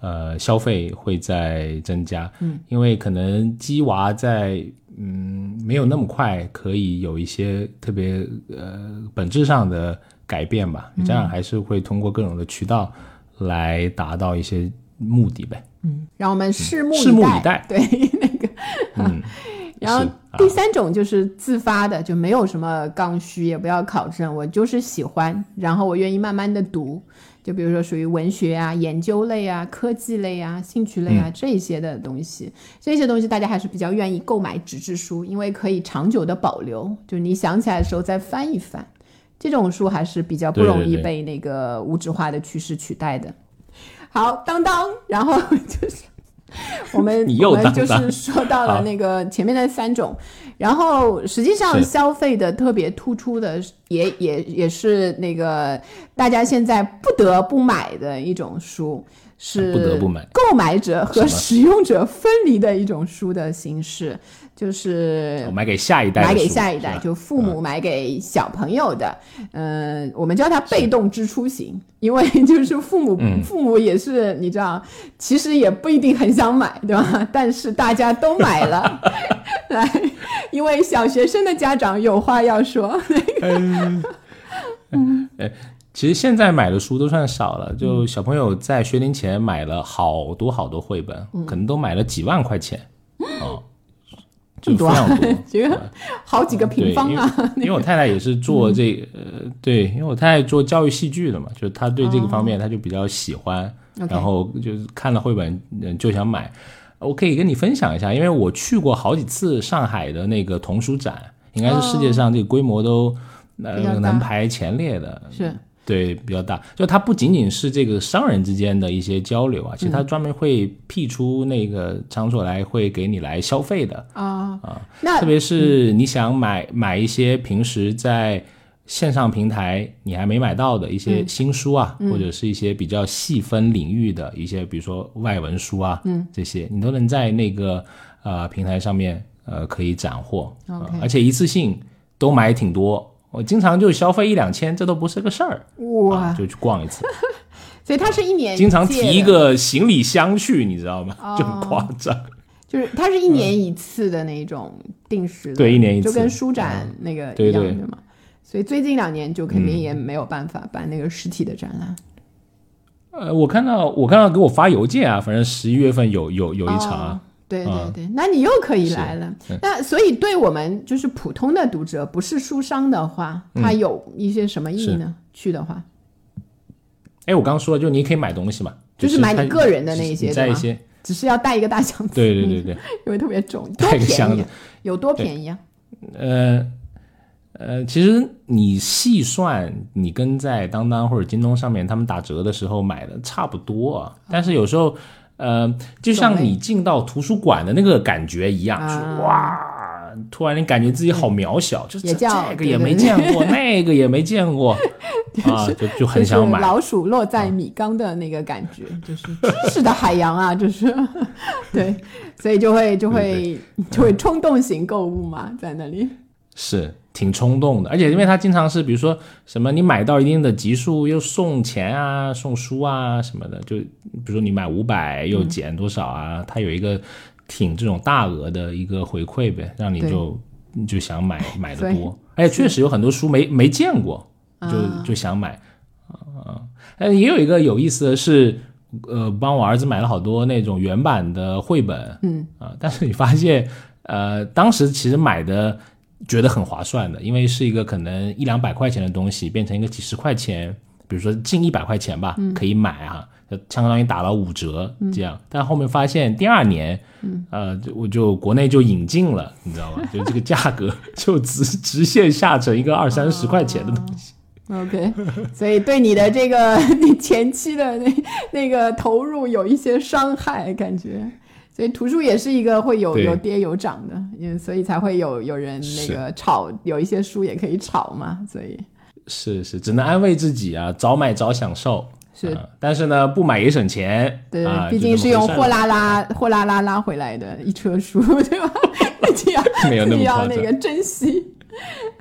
呃消费会在增加，嗯，因为可能鸡娃在嗯没有那么快可以有一些特别呃本质上的。改变吧，这样还是会通过各种的渠道来达到一些目的呗。嗯，让我们拭目拭目以待。对，那个，嗯。然后第三种就是自发的，就没有什么刚需，也不要考证，我就是喜欢，然后我愿意慢慢的读。就比如说属于文学啊、研究类啊、科技类啊、兴趣类啊这些的东西，这些东西大家还是比较愿意购买纸质书，因为可以长久的保留，就是你想起来的时候再翻一翻。这种书还是比较不容易被那个无纸化的趋势取代的。好，当当，然后就是我们 我们就是说到了那个前面的三种，然后实际上消费的特别突出的，也也也是那个大家现在不得不买的一种书。是不得不买，购买者和使用者分离的一种书的形式，就是买给下一代，买给下一代，就父母买给小朋友的。嗯，我们叫它被动支出型，因为 就是父母，父母也是你知道，其实也不一定很想买，对吧？但是大家都买了，来，因为小学生的家长有话要说。嗯，哎。其实现在买的书都算少了，就小朋友在学龄前买了好多好多绘本，可能都买了几万块钱，哦，就非常多，这个好几个平方啊。因为我太太也是做这，呃，对，因为我太太做教育戏剧的嘛，就是她对这个方面她就比较喜欢，然后就是看了绘本就想买。我可以跟你分享一下，因为我去过好几次上海的那个童书展，应该是世界上这个规模都呃能排前列的，是。对，比较大，就它不仅仅是这个商人之间的一些交流啊，其实它专门会辟出那个场所来，会给你来消费的啊啊。那特别是你想买买一些平时在线上平台你还没买到的一些新书啊，或者是一些比较细分领域的一些，比如说外文书啊，嗯，这些你都能在那个呃平台上面呃可以斩获而且一次性都买挺多。我经常就消费一两千，这都不是个事儿，哇，就去逛一次。所以他是一年经常提一个行李箱去，你知道吗？就很夸张。就是它是一年一次的那种定时，对，一年一次，就跟书展那个一样的嘛。所以最近两年就肯定也没有办法办那个实体的展览。呃，我看到我看到给我发邮件啊，反正十一月份有有有一场。对对对，那你又可以来了。那所以对我们就是普通的读者，不是书商的话，它有一些什么意义呢？去的话，哎，我刚刚说了，就你可以买东西嘛，就是买你个人的那些，在一些，只是要带一个大箱子。对对对对，因为特别重，带个箱子有多便宜啊？呃呃，其实你细算，你跟在当当或者京东上面他们打折的时候买的差不多啊，但是有时候。呃，就像你进到图书馆的那个感觉一样，哇！突然你感觉自己好渺小，就是这个也没见过，那个也没见过，啊，就就很想买。老鼠落在米缸的那个感觉，就是知识的海洋啊，就是。对，所以就会就会就会冲动型购物嘛，在那里。是。挺冲动的，而且因为他经常是，比如说什么，你买到一定的级数又送钱啊，送书啊什么的，就比如说你买五百又减多少啊，他有一个挺这种大额的一个回馈呗，让你就就想买买的多。哎，确实有很多书没没见过，就就想买，啊，呃，也有一个有意思的是，呃，帮我儿子买了好多那种原版的绘本，嗯。啊，但是你发现，呃，当时其实买的觉得很划算的，因为是一个可能一两百块钱的东西，变成一个几十块钱，比如说近一百块钱吧，可以买啊，就相当于打了五折这样。但后面发现第二年，呃，就我就国内就引进了，你知道吗？就这个价格就直直线下沉一个二三十块钱的东西。OK，所以对你的这个 你前期的那那个投入有一些伤害，感觉。所以图书也是一个会有有跌有涨的，因为所以才会有有人那个炒，有一些书也可以炒嘛，所以。是是，只能安慰自己啊，早买早享受。是。啊但是呢，不买也省钱。对，啊、毕竟是用货拉拉货拉拉拉回来的一车书，对吧？自己要没有那自己么要那个珍惜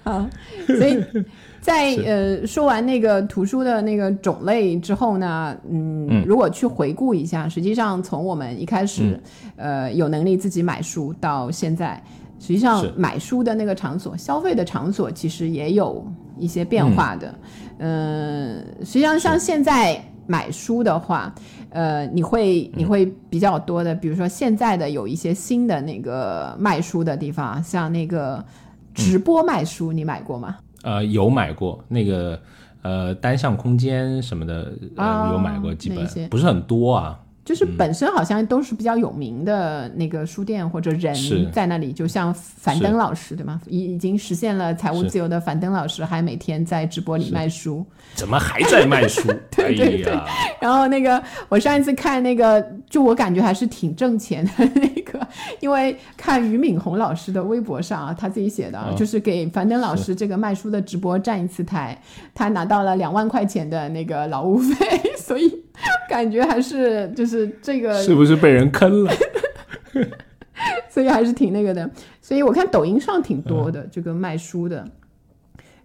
啊。所以 在呃说完那个图书的那个种类之后呢，嗯，嗯如果去回顾一下，实际上从我们一开始、呃有能力自己买书到现在。实际上，买书的那个场所、消费的场所，其实也有一些变化的。嗯、实际上像现在买书的话，呃，你会你会比较多的，比如说现在的有一些新的那个卖书的地方，像那个直播卖书，你买过吗？呃，有买过那个呃单向空间什么的，有买过，基本不是很多啊。就是本身好像都是比较有名的那个书店或者人在那里，就像樊登老师对吗？已已经实现了财务自由的樊登老师，还每天在直播里卖书。怎么还在卖书？对对对哎，然后那个我上一次看那个，就我感觉还是挺挣钱的 那个，因为看俞敏洪老师的微博上啊，他自己写的啊，哦就是给樊登老师这个卖书的直播站一次台，他拿到了两万块钱的那个劳务费，所以感觉还是就是这个是不是被人坑了？所以还是挺那个的。所以我看抖音上挺多的、这个卖书的。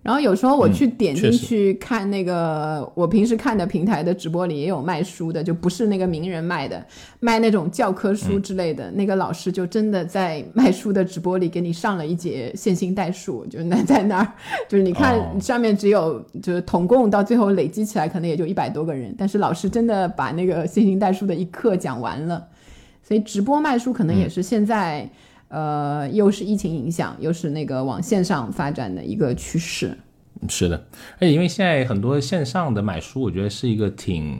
然后有时候我去点进去看那个、我平时看的平台的直播里也有卖书的，就不是那个名人卖的，卖那种教科书之类的。那个老师就真的在卖书的直播里给你上了一节线性代数，就那在那儿，就是你看哦上面只有就是统共到最后累积起来可能也就一百多个人，但是老师真的把那个线性代数的一课讲完了。所以直播卖书可能也是现在、呃，又是疫情影响，又是那个往线上发展的一个趋势。是的，而且因为现在很多线上的买书，我觉得是一个挺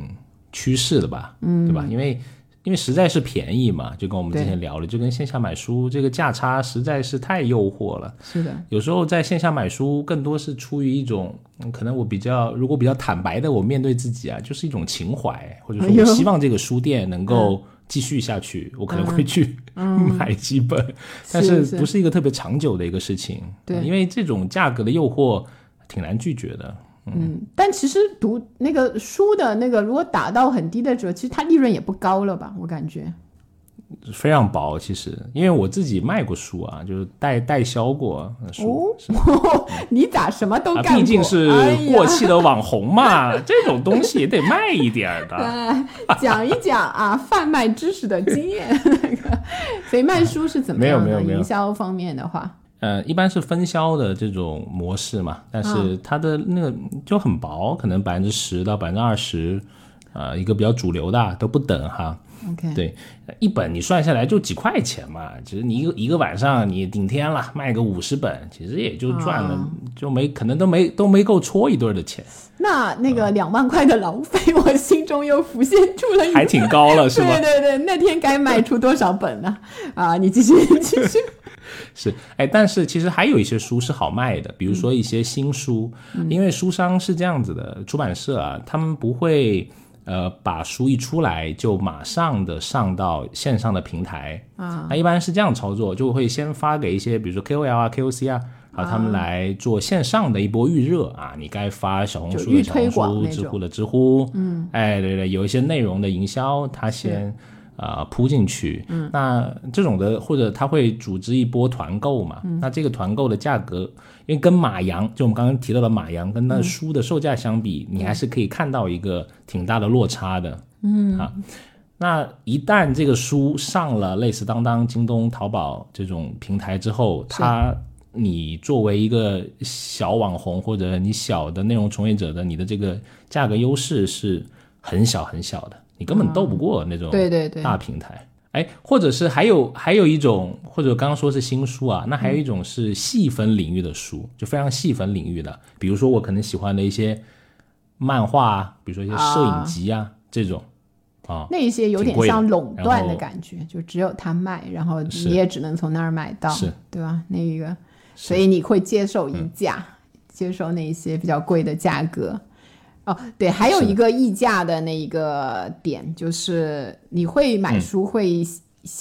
趋势的吧，嗯，对吧？因为因为实在是便宜嘛，就跟我们之前聊了，就跟线下买书这个价差实在是太诱惑了。是的，有时候在线下买书，更多是出于一种，嗯可能我比较，如果比较坦白的，我面对自己啊，就是一种情怀，或者说我希望这个书店能够继续下去，我可能会去 买几本，但是是不是一个特别长久的一个事情。对嗯因为这种价格的诱惑挺难拒绝的。嗯，但其实读那个书的那个，如果打到很低的折，其实它利润也不高了吧？我感觉。非常薄，其实，因为我自己卖过书啊，就是代代销过书，哦，你咋什么都啊，干过？毕竟是过气的网红嘛，这种东西也得卖一点儿的。哎，讲一讲啊，贩卖知识的经验。那个，所以卖书是怎么样的？没有没有没有营销方面的话，呃，一般是分销的这种模式嘛，但是它的那个就很薄，可能百分之十到百分之二十，呃，一个比较主流的啊都不等哈。OK，对，一本你算下来就几块钱嘛，其实你一个一个晚上你顶天了，卖个五十本，其实也就赚了，啊就没可能都没都没够戳一顿的钱，那那个两万块的劳费，我心中又浮现出了一还挺高了，是吗？对对对，那天该卖出多少本呢？啊，你继续 继续。是，哎，但是其实还有一些书是好卖的，比如说一些新书，因为书商是这样子的，出版社啊，他们不会呃把书一出来就马上的上到线上的平台。啊，那一般是这样操作，就会先发给一些比如说 KOL 啊、KOC 啊。啊，他们来做线上的一波预热啊，你该发小红书的小红书，知乎的知乎，嗯，哎，对对，有一些内容的营销，他先啊、铺进去，嗯，那这种的或者他会组织一波团购嘛，那这个团购的价格，因为跟马洋，就我们刚刚提到的马洋跟那书的售价相比，你还是可以看到一个挺大的落差的，嗯。啊。那一旦这个书上了类似当当、京东、淘宝这种平台之后，它你作为一个小网红或者你小的内容从业者的，你的这个价格优势是很小很小的，你根本斗不过那种对对对。大平台。哎，或者是还有还有一种，或者刚刚说是新书啊，那还有一种是细分领域的书，就非常细分领域的，比如说我可能喜欢的一些漫画啊，比如说一些摄影集啊这种。啊，那一些有点像垄断的感觉，就只有他卖，然后你也只能从那儿买到是，对吧？那个，所以你会接受溢价，接受那一些比较贵的价格。哦，对，还有一个溢价的那一个点，就是你会嗯买书会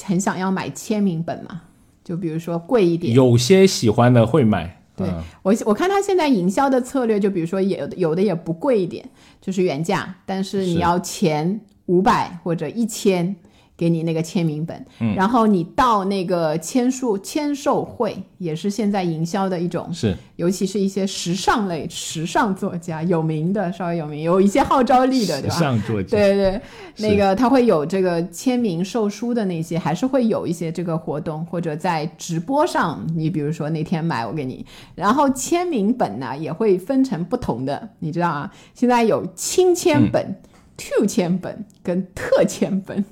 很想要买签名本嘛？就比如说贵一点，有些喜欢的会买，对嗯。我，我看他现在营销的策略，就比如说有的有的也不贵一点，就是原价，但是你要前五百或者一千给你那个签名本，嗯。然后你到那个签书签售会，也是现在营销的一种，是。尤其是一些时尚类时尚作家，有名的稍微有名，有一些号召力的，对吧？上作家，对对，那个他会有这个签名售书的那些，还是会有一些这个活动，或者在直播上，你比如说那天买我给你，然后签名本呢也会分成不同的，你知道啊，现在有亲签本、Two 签本跟特签本，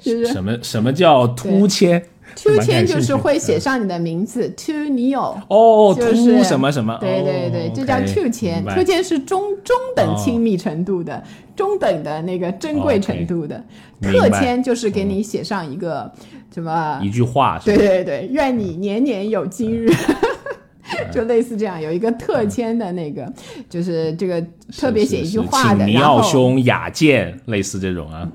就是什么什么叫突签？Two 签就是会写上你的名字，To Neo。哦，就是突什么什么？对对对，哦这叫 OK，Q 签明白，Q 签是中中等哦亲密程度的，中等的那个珍贵程度的。特签就是给你写上一个什么，一句话是对对对，愿你年年有今日。就类似这样，有一个特签的那个，就是这个特别写一句话的，请尼然后奥兄雅见，类似这种啊。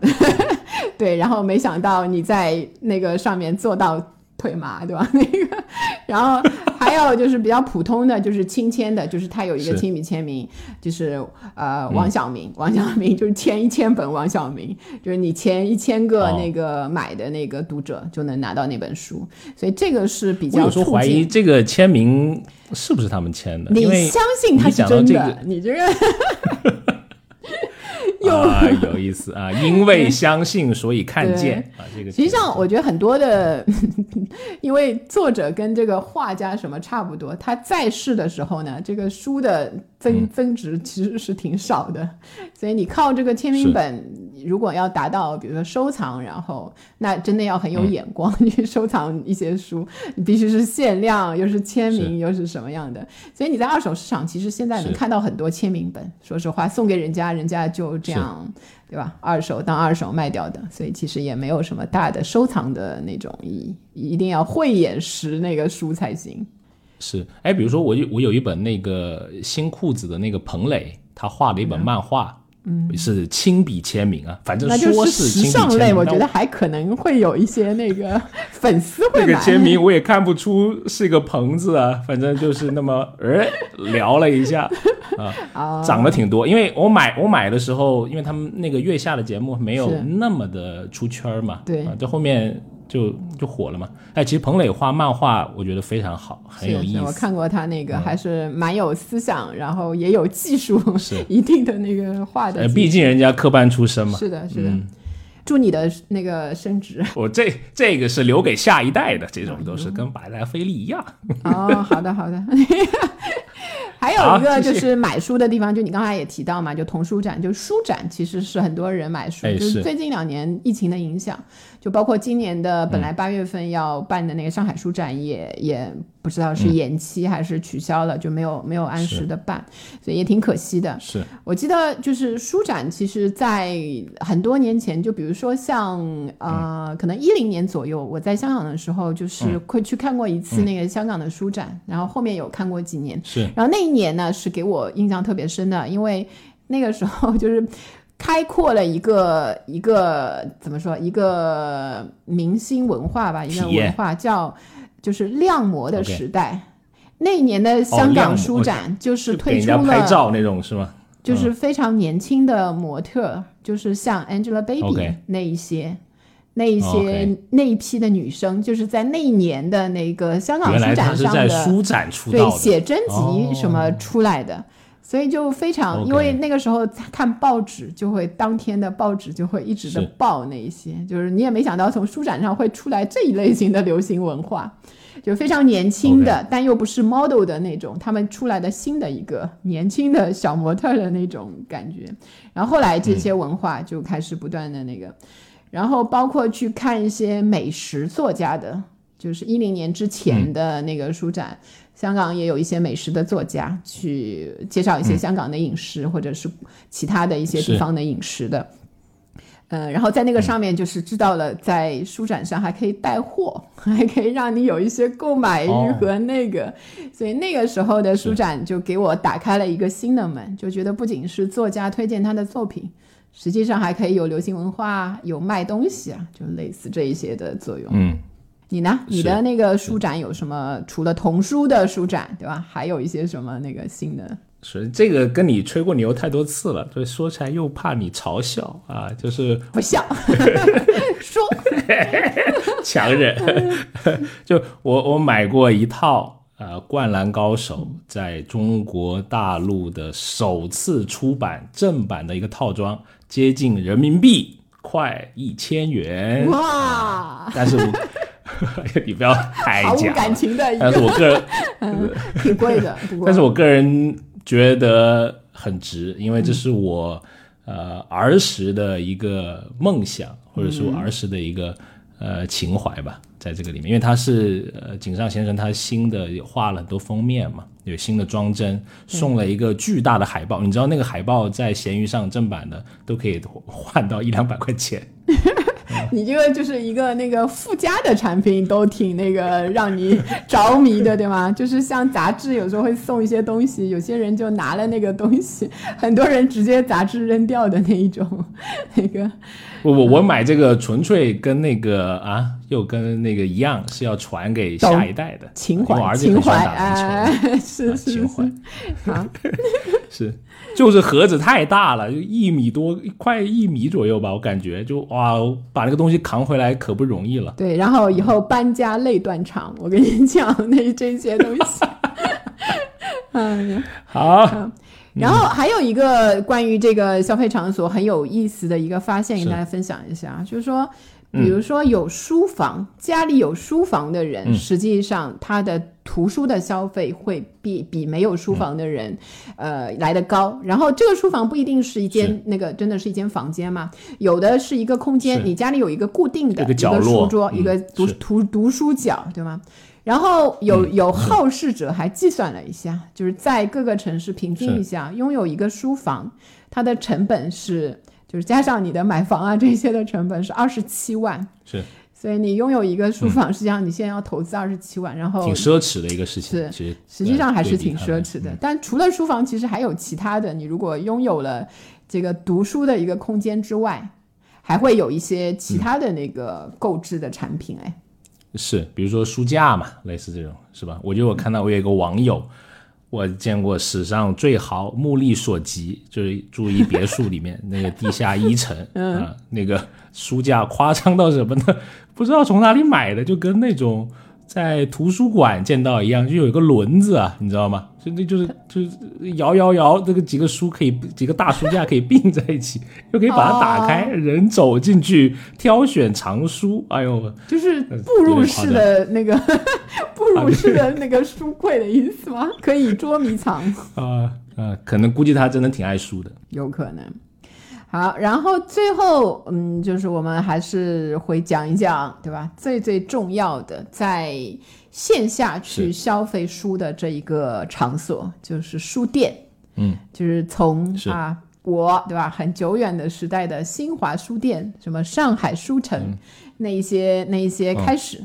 对，然后没想到你在那个上面做到腿麻，对吧？那个，然后还有就是比较普通的，就是亲签的，就是他有一个亲笔签名，就是呃王小明，王小明就是签一千本王小明，就是你签一千个哦那个买的那个读者就能拿到那本书，所以这个是比较我有时候怀疑。这个签名是不是他们签的，你相信他是真的，个你这个又 啊有意思啊，因为相信所以看见啊，这个实际上，我觉得很多的，因为作者跟这个画家什么差不多，他在世的时候呢，这个书的增、嗯。增值其实是挺少的，所以你靠这个签名本，如果要达到比如说收藏，然后那真的要很有嗯。眼光去收藏一些书，你必须是限量，又是签名，是。又是什么样的，所以你在二手市场其实现在能看到很多签名本，说实话，送给人家，人家就这样。对吧？二手当二手卖掉的，所以其实也没有什么大的收藏的那种意义，一定要慧眼识那个书才行。是哎，比如说我有我有一本那个新裤子的那个彭磊，他画的一本漫画，嗯，是亲笔签名啊，反正说是时亲笔尚类，签名，但我觉得还可能会有一些那个粉丝会买。那个签名我也看不出是个棚字啊，反正就是那么呃聊了一下啊，涨了挺多。因为我买我买的时候，因为他们那个月下的节目没有那么的出圈嘛，对啊，这后面就就火了嘛。哎，其实彭磊画漫画，我觉得非常好，很有意思。我看过他那个，还是蛮有思想，然后也有技术，是一定的那个画的呃，毕竟人家科班出身嘛。是的，是的。嗯祝你的那个升职。我这这个是留给下一代的，这种都是跟百达翡丽一样。哦，好的好的。还有一个就是买书的地方，就你刚才也提到嘛，就童书展，就书展其实是很多人买书，哎就是是最近两年疫情的影响，就包括今年的本来八月份要办的那个上海书展也、也不知道是延期还是取消了，就没有没有按时的办，所以也挺可惜的。是。我记得就是书展，其实，在很多年前，就比如说像呃，可能一零年左右，我在香港的时候，就是会去看过一次那个香港的书展，然后后面有看过几年。是。然后那一年呢，是给我印象特别深的，因为那个时候就是开阔了一个一个怎么说，一个明星文化吧，一个文化叫就是亮模的时代。那一年的香港书展就是推出人家拍了照那种是吗？就是非常年轻的模特，就是像 Angelababy 那一些。那一些那一批的女生，就是在那一年的那个香港书展上的，书展出道对。写真集哦什么出来的，所以就非常，因为那个时候看报纸，就会当天的报纸就会一直的报那一些，就是你也没想到从书展上会出来这一类型的流行文化，就非常年轻的，但又不是 model 的那种，他们出来的新的一个年轻的小模特的那种感觉。然后后来这些文化就开始不断的那个，然后包括去看一些美食作家的，就是一零年之前的那个书展。香港也有一些美食的作家去介绍一些香港的饮食，或者是其他的一些地方的饮食的。呃，然后在那个上面就是知道了，在书展上还可以带货，还可以让你有一些购买欲和那个，所以那个时候的书展就给我打开了一个新的门，就觉得不仅是作家推荐他的作品，实际上还可以有流行文化，有卖东西啊，就类似这一些的作用。嗯。你呢？你的那个书展有什么？除了童书的书展，对吧？还有一些什么那个新的？是这个跟你吹过牛太多次了，所以说起来又怕你嘲笑啊，就是不笑，说强忍。就我我买过一套呃《灌篮高手》在中国大陆的首次出版正版的一个套装，接近人民币快一千元哇！但是。你不要太假，毫无感情的，但是我个人 挺贵的，但是我个人觉得很值，因为这是我呃儿时的一个梦想，或者是我儿时的一个呃情怀吧，在这个里面，因为他是呃井上先生他新的画了很多封面嘛，有新的装帧，送了一个巨大的海报，你知道那个海报在闲鱼上正版的都可以换到一两百块钱。你这个就是一个那个附加的产品，都挺那个让你着迷的，对吗？就是像杂志有时候会送一些东西，有些人就拿了那个东西，很多人直接杂志扔掉的那一种，那个。我我我买这个纯粹跟那个啊，又跟那个一样，是要传给下一代的情怀，情怀，哎，是是情怀，啊，是，就是盒子太大了，就一米多，快一米左右吧，我感觉就哇，把那个东西扛回来可不容易了。对，然后以后搬家累断肠，我跟你讲，那这些东西，哎呀，好。然后还有一个关于这个消费场所很有意思的一个发现，跟大家分享一下，就是说，比如说有书房，家里有书房的人，实际上他的图书的消费会比比没有书房的人，呃，来的高。然后这个书房不一定是一间那个真的是一间房间嘛，有的是一个空间，你家里有一个固定的一个书桌，一个读图读书角，对吗？然后有有好事者还计算了一下，就是在各个城市平均一下，拥有一个书房，它的成本是，就是加上你的买房啊这些的成本是二十七万。是，所以你拥有一个书房，实际上你现在要投资二十七万，然后挺奢侈的一个事情。是，其实实际上还是挺奢侈的。但除了书房，其实还有其他的。你如果拥有了这个读书的一个空间之外，还会有一些其他的那个购置的产品，哎。是，比如说书架嘛，类似这种，是吧？我觉得我看到我有一个网友，我见过史上最豪，目力所及，就是住一别墅里面那个地下一层 啊，那个书架夸张到什么呢？不知道从哪里买的，就跟那种。在图书馆见到一样，就有一个轮子啊，你知道吗？就那就是就是摇摇摇，这个几个书可以几个大书架可以并在一起，又可以把它打开，人走进去挑选藏书。哎呦，就是步入式的那个 步入式的那个书柜的意思吗？可以捉迷藏 啊啊，可能估计他真的挺爱书的，有可能。好，然后最后，嗯，就是我们还是会讲一讲，对吧？最最重要的，在线下去消费书的这一个场所，就是书店。嗯，就是从啊，我对吧？很久远的时代的新华书店，什么上海书城，那一些那一些开始。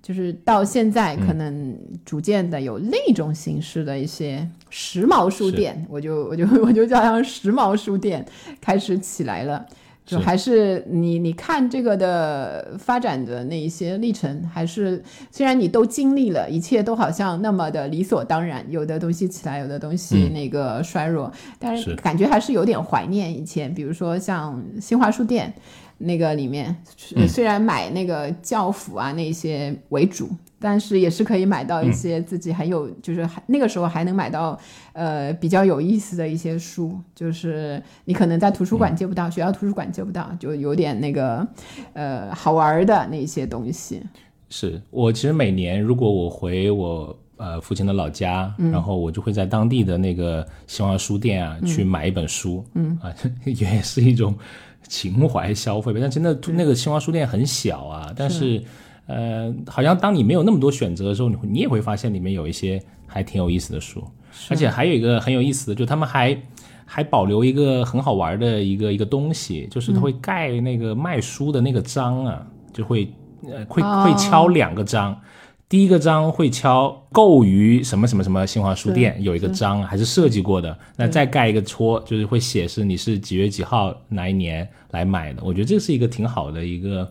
就是到现在，可能逐渐的有另一种形式的一些时髦书店，我就我就 我就叫它时髦书店开始起来了。就还是你你看这个的发展的那一些历程，还是虽然你都经历了一切都好像那么的理所当然，有的东西起来，有的东西那个衰弱，但是感觉还是有点怀念以前，比如说像新华书店。那个里面，虽然买那个教辅啊那些为主，但是也是可以买到一些自己还有，就是还那个时候还能买到呃比较有意思的一些书，就是你可能在图书馆借不到，学校图书馆借不到，就有点那个呃好玩的那些东西。是我其实每年如果我回我呃父亲的老家，然后我就会在当地的那个新华书店啊去买一本书，嗯啊 也是一种。情怀消费呗，但真的那个新华书店很小啊。但是，呃，好像当你没有那么多选择的时候，你你也会发现里面有一些还挺有意思的书。而且还有一个很有意思的，就他们还还保留一个很好玩的一个一个东西，就是他会盖那个卖书的那个章啊，就会呃会会敲两个章。第一个章会敲购于什么什么什么新华书店有一个章还是设计过的，那再盖一个戳，就是会写是你是几月几号哪一年来买的。我觉得这是一个挺好的一个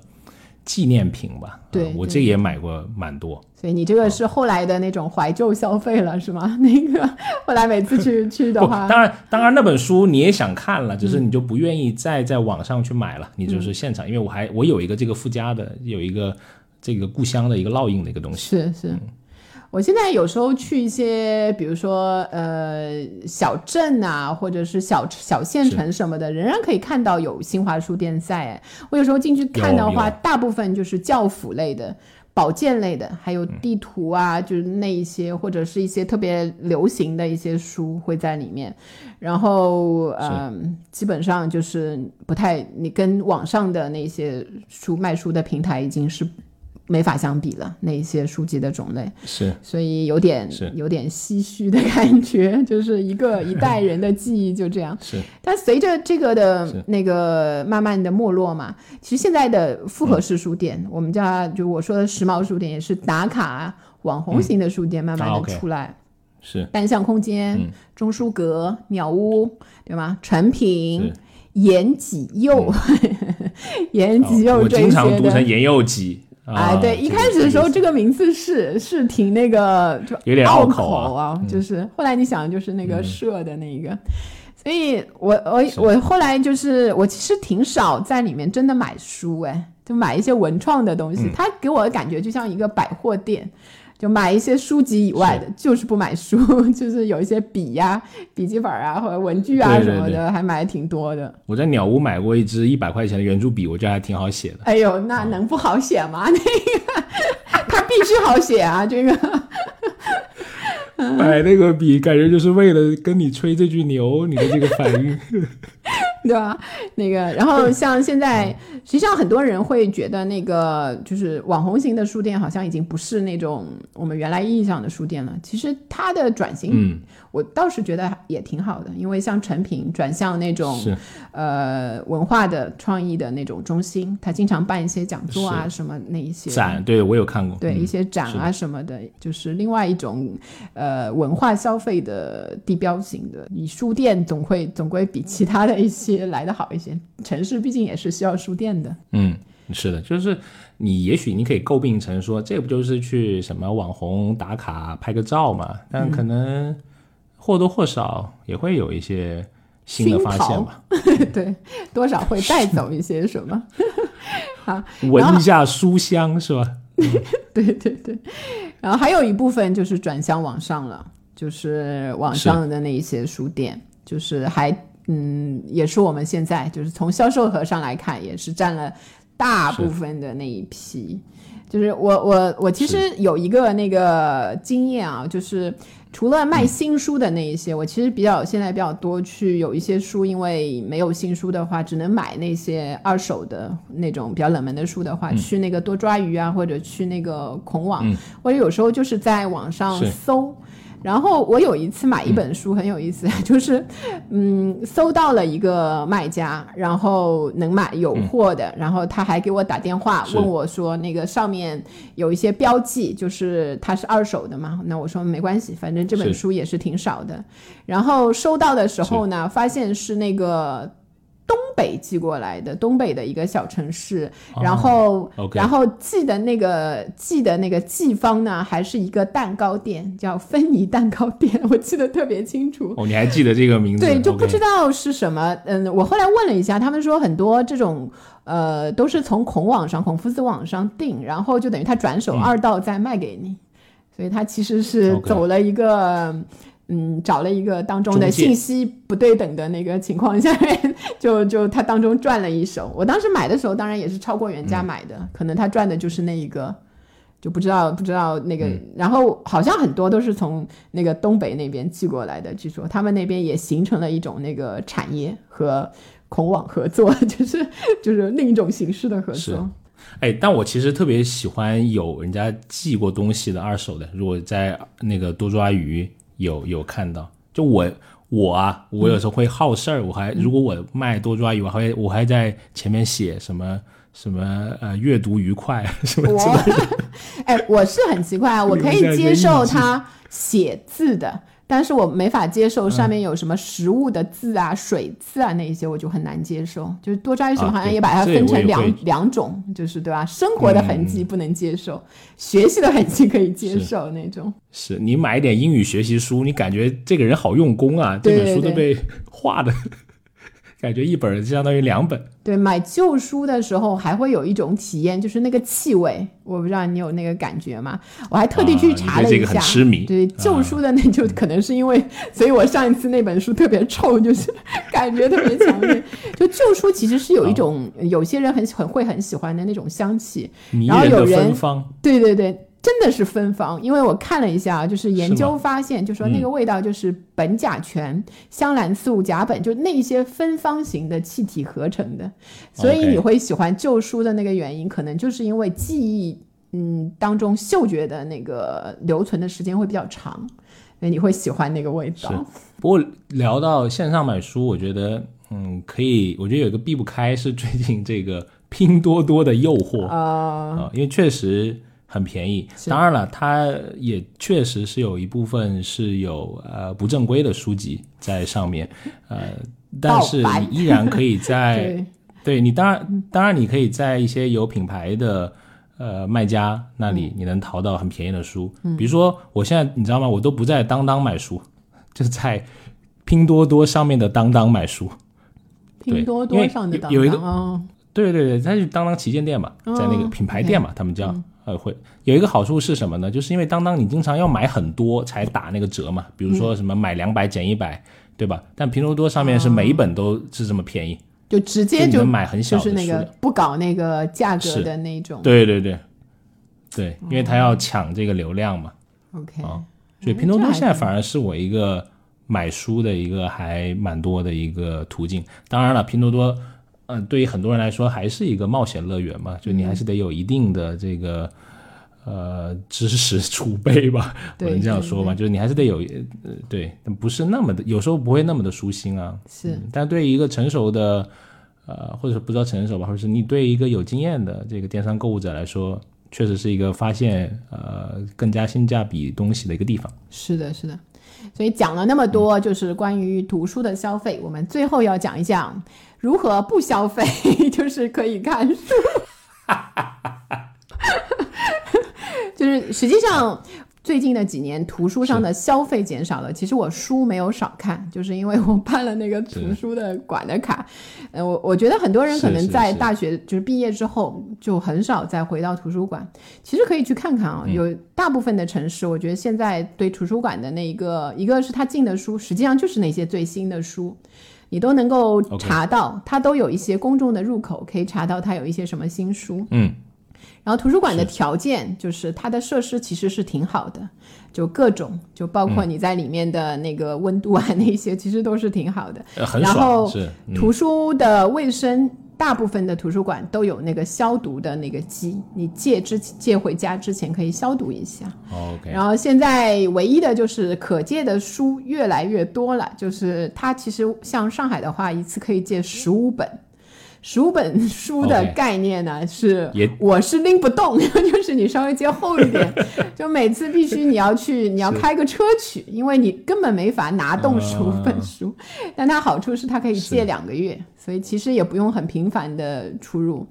纪念品吧。对我这也买过蛮多。所以你这个是后来的那种怀旧消费了是吗？那个后来每次去去的话，当然当然那本书你也想看了，只是你就不愿意再在网上去买了，你就是现场，因为我还我有一个这个附加的有一个。这个故乡的一个烙印的一个东西是是，我现在有时候去一些，比如说呃小镇啊，或者是小小县城什么的，仍然可以看到有新华书店在。我有时候进去看的话，大部分就是教辅类的、保健类的，还有地图啊，就是那一些，或者是一些特别流行的一些书会在里面。然后嗯，基本上就是不太，你跟网上的那些书卖书的平台已经是。没法相比了，那一些书籍的种类。是，所以有点有点唏嘘的感觉，就是一个一代人的记忆就这样。是，但随着这个的那个慢慢的没落嘛，其实现在的复合式书店，我们叫就我说的时髦书店，也是打卡网红型的书店慢慢的出来。是，单向空间、中书阁、鸟屋，对吗？成品、延吉佑、延吉佑这些我经常读成延佑吉。哎，对，一开始的时候这个名字是是挺那个，就有点拗口啊，就是后来你想，就是那个社的那个，所以我我我后来就是我其实挺少在里面真的买书，哎，就买一些文创的东西，它给我的感觉就像一个百货店。就买一些书籍以外的，就是不买书，就是有一些笔呀、笔记本啊或者文具啊什么的，还买的挺多的。我在鸟屋买过一支一百块钱的圆珠笔，我觉得还挺好写的。哎呦，那能不好写吗？那个，它必须好写啊！这个，买 那个笔感觉就是为了跟你吹这句牛，你的这个反应。对吧？那个，然后像现在，实际上很多人会觉得，那个就是网红型的书店，好像已经不是那种我们原来意义上的书店了。其实它的转型，嗯，我倒是觉得也挺好的，因为像成品转向那种呃文化的创意的那种中心，他经常办一些讲座啊什么那一些展，对我有看过，对一些展啊什么的，就是另外一种呃文化消费的地标型的。你书店总会总归比其他的一些。来的好一些，城市毕竟也是需要书店的。嗯，是的，就是你也许你可以诟病成说，这不就是去什么网红打卡拍个照嘛？但可能或多或少也会有一些新的发现吧。对，多少会带走一些什么。好，闻一下书香是吧？对对对，然后还有一部分就是转向网上了，就是网上的那一些书店，就是还。嗯，也是我们现在就是从销售额上来看，也是占了大部分的那一批。就是我我我其实有一个那个经验啊，就是除了卖新书的那一些，我其实比较现在比较多去有一些书，因为没有新书的话，只能买那些二手的那种比较冷门的书的话，去那个多抓鱼啊，或者去那个孔网，或者有时候就是在网上搜。然后我有一次买一本书很有意思，就是，嗯，搜到了一个卖家，然后能买有货的，然后他还给我打电话问我说，那个上面有一些标记，就是它是二手的嘛？那我说没关系，反正这本书也是挺少的。然后收到的时候呢，发现是那个东北寄过来的，东北的一个小城市。然后，然后寄的那个寄的那个寄方呢，还是一个蛋糕店，叫芬妮蛋糕店，我记得特别清楚。哦，你还记得这个名字？对，就不知道是什么。嗯，我后来问了一下，他们说很多这种呃都是从孔网上、孔夫子网上订，然后就等于他转手二道再卖给你，所以他其实是走了一个。嗯，找了一个当中的信息不对等的那个情况下面，就就他当中赚了一手。我当时买的时候，当然也是超过原价买的，可能他赚的就是那一个，就不知道不知道那个。然后好像很多都是从那个东北那边寄过来的，据说他们那边也形成了一种那个产业和孔网合作，就是就是另一种形式的合作。哎，但我其实特别喜欢有人家寄过东西的二手的，如果在那个多抓鱼。有有看到，就我我啊，我有时候会好事儿，我还如果我卖多抓鱼，我还我还在前面写什么什么呃阅读愉快什么之类的。哎，我是很奇怪啊，我可以接受他写字的。但是我没法接受上面有什么食物的字啊、水字啊那一些，我就很难接受。就是多抓鱼什么好像也把它分成两两种，就是对吧？生活的痕迹不能接受，学习的痕迹可以接受那种。是你买一点英语学习书，你感觉这个人好用功啊，这本书都被画的。感觉一本就相当于两本。对，买旧书的时候还会有一种体验，就是那个气味，我不知道你有那个感觉吗？我还特地去查了一下。痴迷。对旧书的那就可能是因为，所以我上一次那本书特别臭，就是感觉特别强烈。就旧书其实是有一种，有些人很很会很喜欢的那种香气，然后有人，对对对。真的是芬芳，因为我看了一下，就是研究发现，就说那个味道就是苯甲醛、香兰素、甲苯，就那些芬芳型的气体合成的。所以你会喜欢旧书的那个原因，可能就是因为记忆嗯当中嗅觉的那个留存的时间会比较长，所以你会喜欢那个味道。不过聊到线上买书，我觉得嗯可以，我觉得有一个避不开是最近这个拼多多的诱惑啊，因为确实。很便宜，当然了，它也确实是有一部分是有呃不正规的书籍在上面，呃，但是你依然可以在 对。你当然当然你可以在一些有品牌的呃卖家那里，你能淘到很便宜的书，比如说我现在你知道吗？我都不在当当买书，就是在拼多多上面的当当买书，拼多多上的当当，对对对，它是当当旗舰店嘛，在那个品牌店嘛，他们叫。呃，会有一个好处是什么呢？就是因为当当你经常要买很多才打那个折嘛，比如说什么买两百减一百，对吧？但拼多多上面是每一本都是这么便宜，就直接就买很小的，就是那个不搞那个价格的那种。对对对，对，因为他要抢这个流量嘛。OK 啊，所以拼多多现在反而是我一个买书的一个还蛮多的一个途径。当然了，拼多多。嗯，对于很多人来说，还是一个冒险乐园嘛，就你还是得有一定的这个呃知识储备吧，我能这样说吧，就是你还是得有呃对，不是那么的，有时候不会那么的舒心啊。是，但对于一个成熟的呃，或者说不知道成熟吧，或者是你对一个有经验的这个电商购物者来说，确实是一个发现呃更加性价比东西的一个地方。是的，是的。所以讲了那么多，就是关于读书的消费，我们最后要讲一讲。如何不消费？就是可以看书，就是实际上最近的几年，图书上的消费减少了。其实我书没有少看，就是因为我办了那个图书的馆的卡。呃，我我觉得很多人可能在大学就是毕业之后就很少再回到图书馆。其实可以去看看啊，有大部分的城市，我觉得现在对图书馆的那一个，一个是他进的书，实际上就是那些最新的书。你都能够查到，它都有一些公众的入口，可以查到它有一些什么新书。嗯，然后图书馆的条件就是它的设施其实是挺好的，就各种，就包括你在里面的那个温度啊，那些其实都是挺好的。然后图书的卫生。大部分的图书馆都有那个消毒的那个机，你借之借回家之前可以消毒一下。OK。然后现在唯一的就是可借的书越来越多了，就是它其实像上海的话，一次可以借十五本，书本书的概念呢是，我是拎不动，就是你稍微接厚一点，就每次必须你要去，你要开个车去，因为你根本没法拿动十五本书。但它好处是它可以借两个月，所以其实也不用很频繁的出入。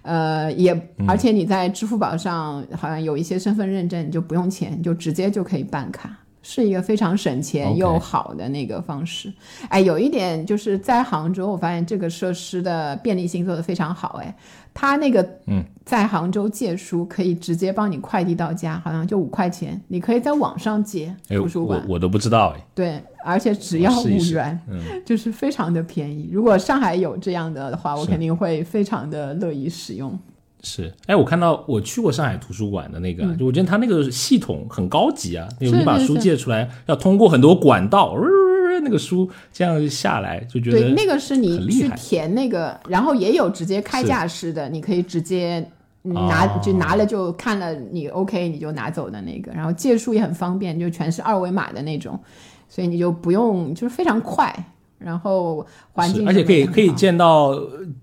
呃，也嗯。而且你在支付宝上好像有一些身份认证，你就不用钱，你就直接就可以办卡，是一个非常省钱又好的那个方式。哎，有一点就是在杭州，我发现这个设施的便利性做得非常好。哎，它那个嗯，在杭州借书可以直接帮你快递到家，好像就五块钱，你可以在网上借哎，图书馆。我我都不知道哎。对，而且只要五元，嗯，就是非常的便宜。如果上海有这样的的话，我肯定会非常的乐意使用。是，哎，我看到我去过上海图书馆的那个，嗯。就我觉得它那个系统很高级啊，那个你把书借出来，要通过很多管道，呃那个书这样下来，就觉得对，那个是你去填那个，然后也有直接开架式的，你可以直接拿、哦就拿了就看了你 OK 你就拿走的那个，然后借书也很方便，就全是二维码的那种，所以你就不用就是非常快，然后环境而且可以可以见到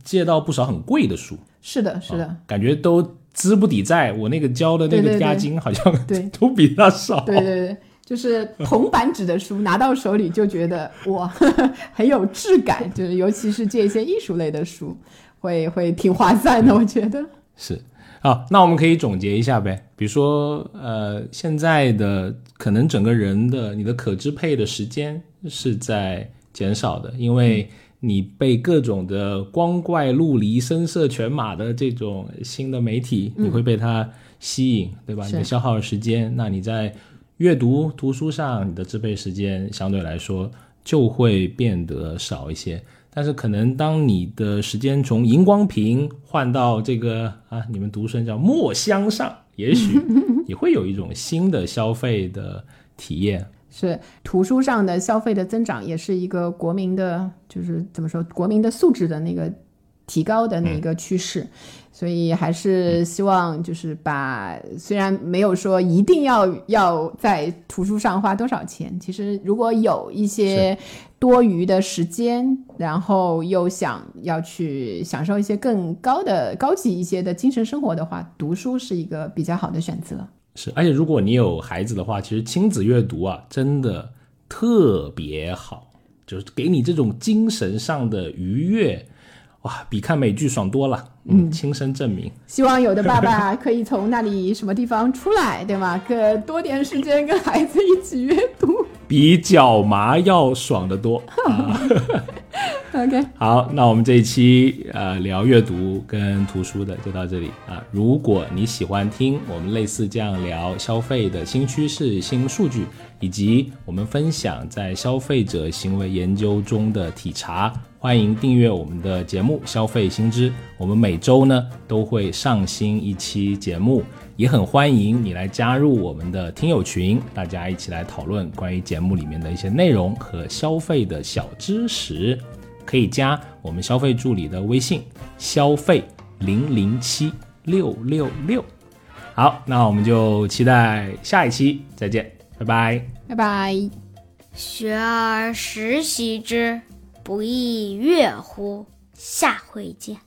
借到不少很贵的书，是的是的，感觉都资不抵债，我那个交的那个押金好像对都比他少。对对对。就是铜版纸的书拿到手里就觉得哇 很有质感，就是尤其是借一些艺术类的书，会会挺划算的，我觉得。是，好，那我们可以总结一下呗。比如说，呃，现在的可能整个人的你的可支配的时间是在减少的，因为你被各种的光怪陆离、声色犬马的这种新的媒体，你会被它吸引，对吧？你的消耗的时间，那你在阅读、图书上，你的支配时间相对来说就会变得少一些。但是可能当你的时间从荧光屏换到这个啊，你们读生叫墨香上，也许 也会有一种新的消费的体验。是图书上的消费的增长，也是一个国民的，就是怎么说，国民的素质的那个提高的那一个趋势。所以还是希望就是把，虽然没有说一定要要在图书上花多少钱，其实如果有一些多余的时间，然后又想要去享受一些更高的、高级一些的精神生活的话，读书是一个比较好的选择。是，而且如果你有孩子的话，其实亲子阅读啊，真的特别好，就是给你这种精神上的愉悦，哇，比看美剧爽多了。嗯，亲身证明。希望有的爸爸可以从那里什么地方出来，对吗？可多点时间跟孩子一起阅读。比脚麻要爽得多。OK，好，那我们这一期呃聊阅读跟图书的就到这里啊。如果你喜欢听我们类似这样聊消费的新趋势、新数据，以及我们分享在消费者行为研究中的体察，欢迎订阅我们的节目《消费新知》。我们每周呢都会上新一期节目，也很欢迎你来加入我们的听友群，大家一起来讨论关于节目里面的一些内容和消费的小知识。可以加我们消费助理的微信，消费零零七六六六。好，那我们就期待下一期再见，拜拜。拜拜。学而时习之，不亦说乎？下回见。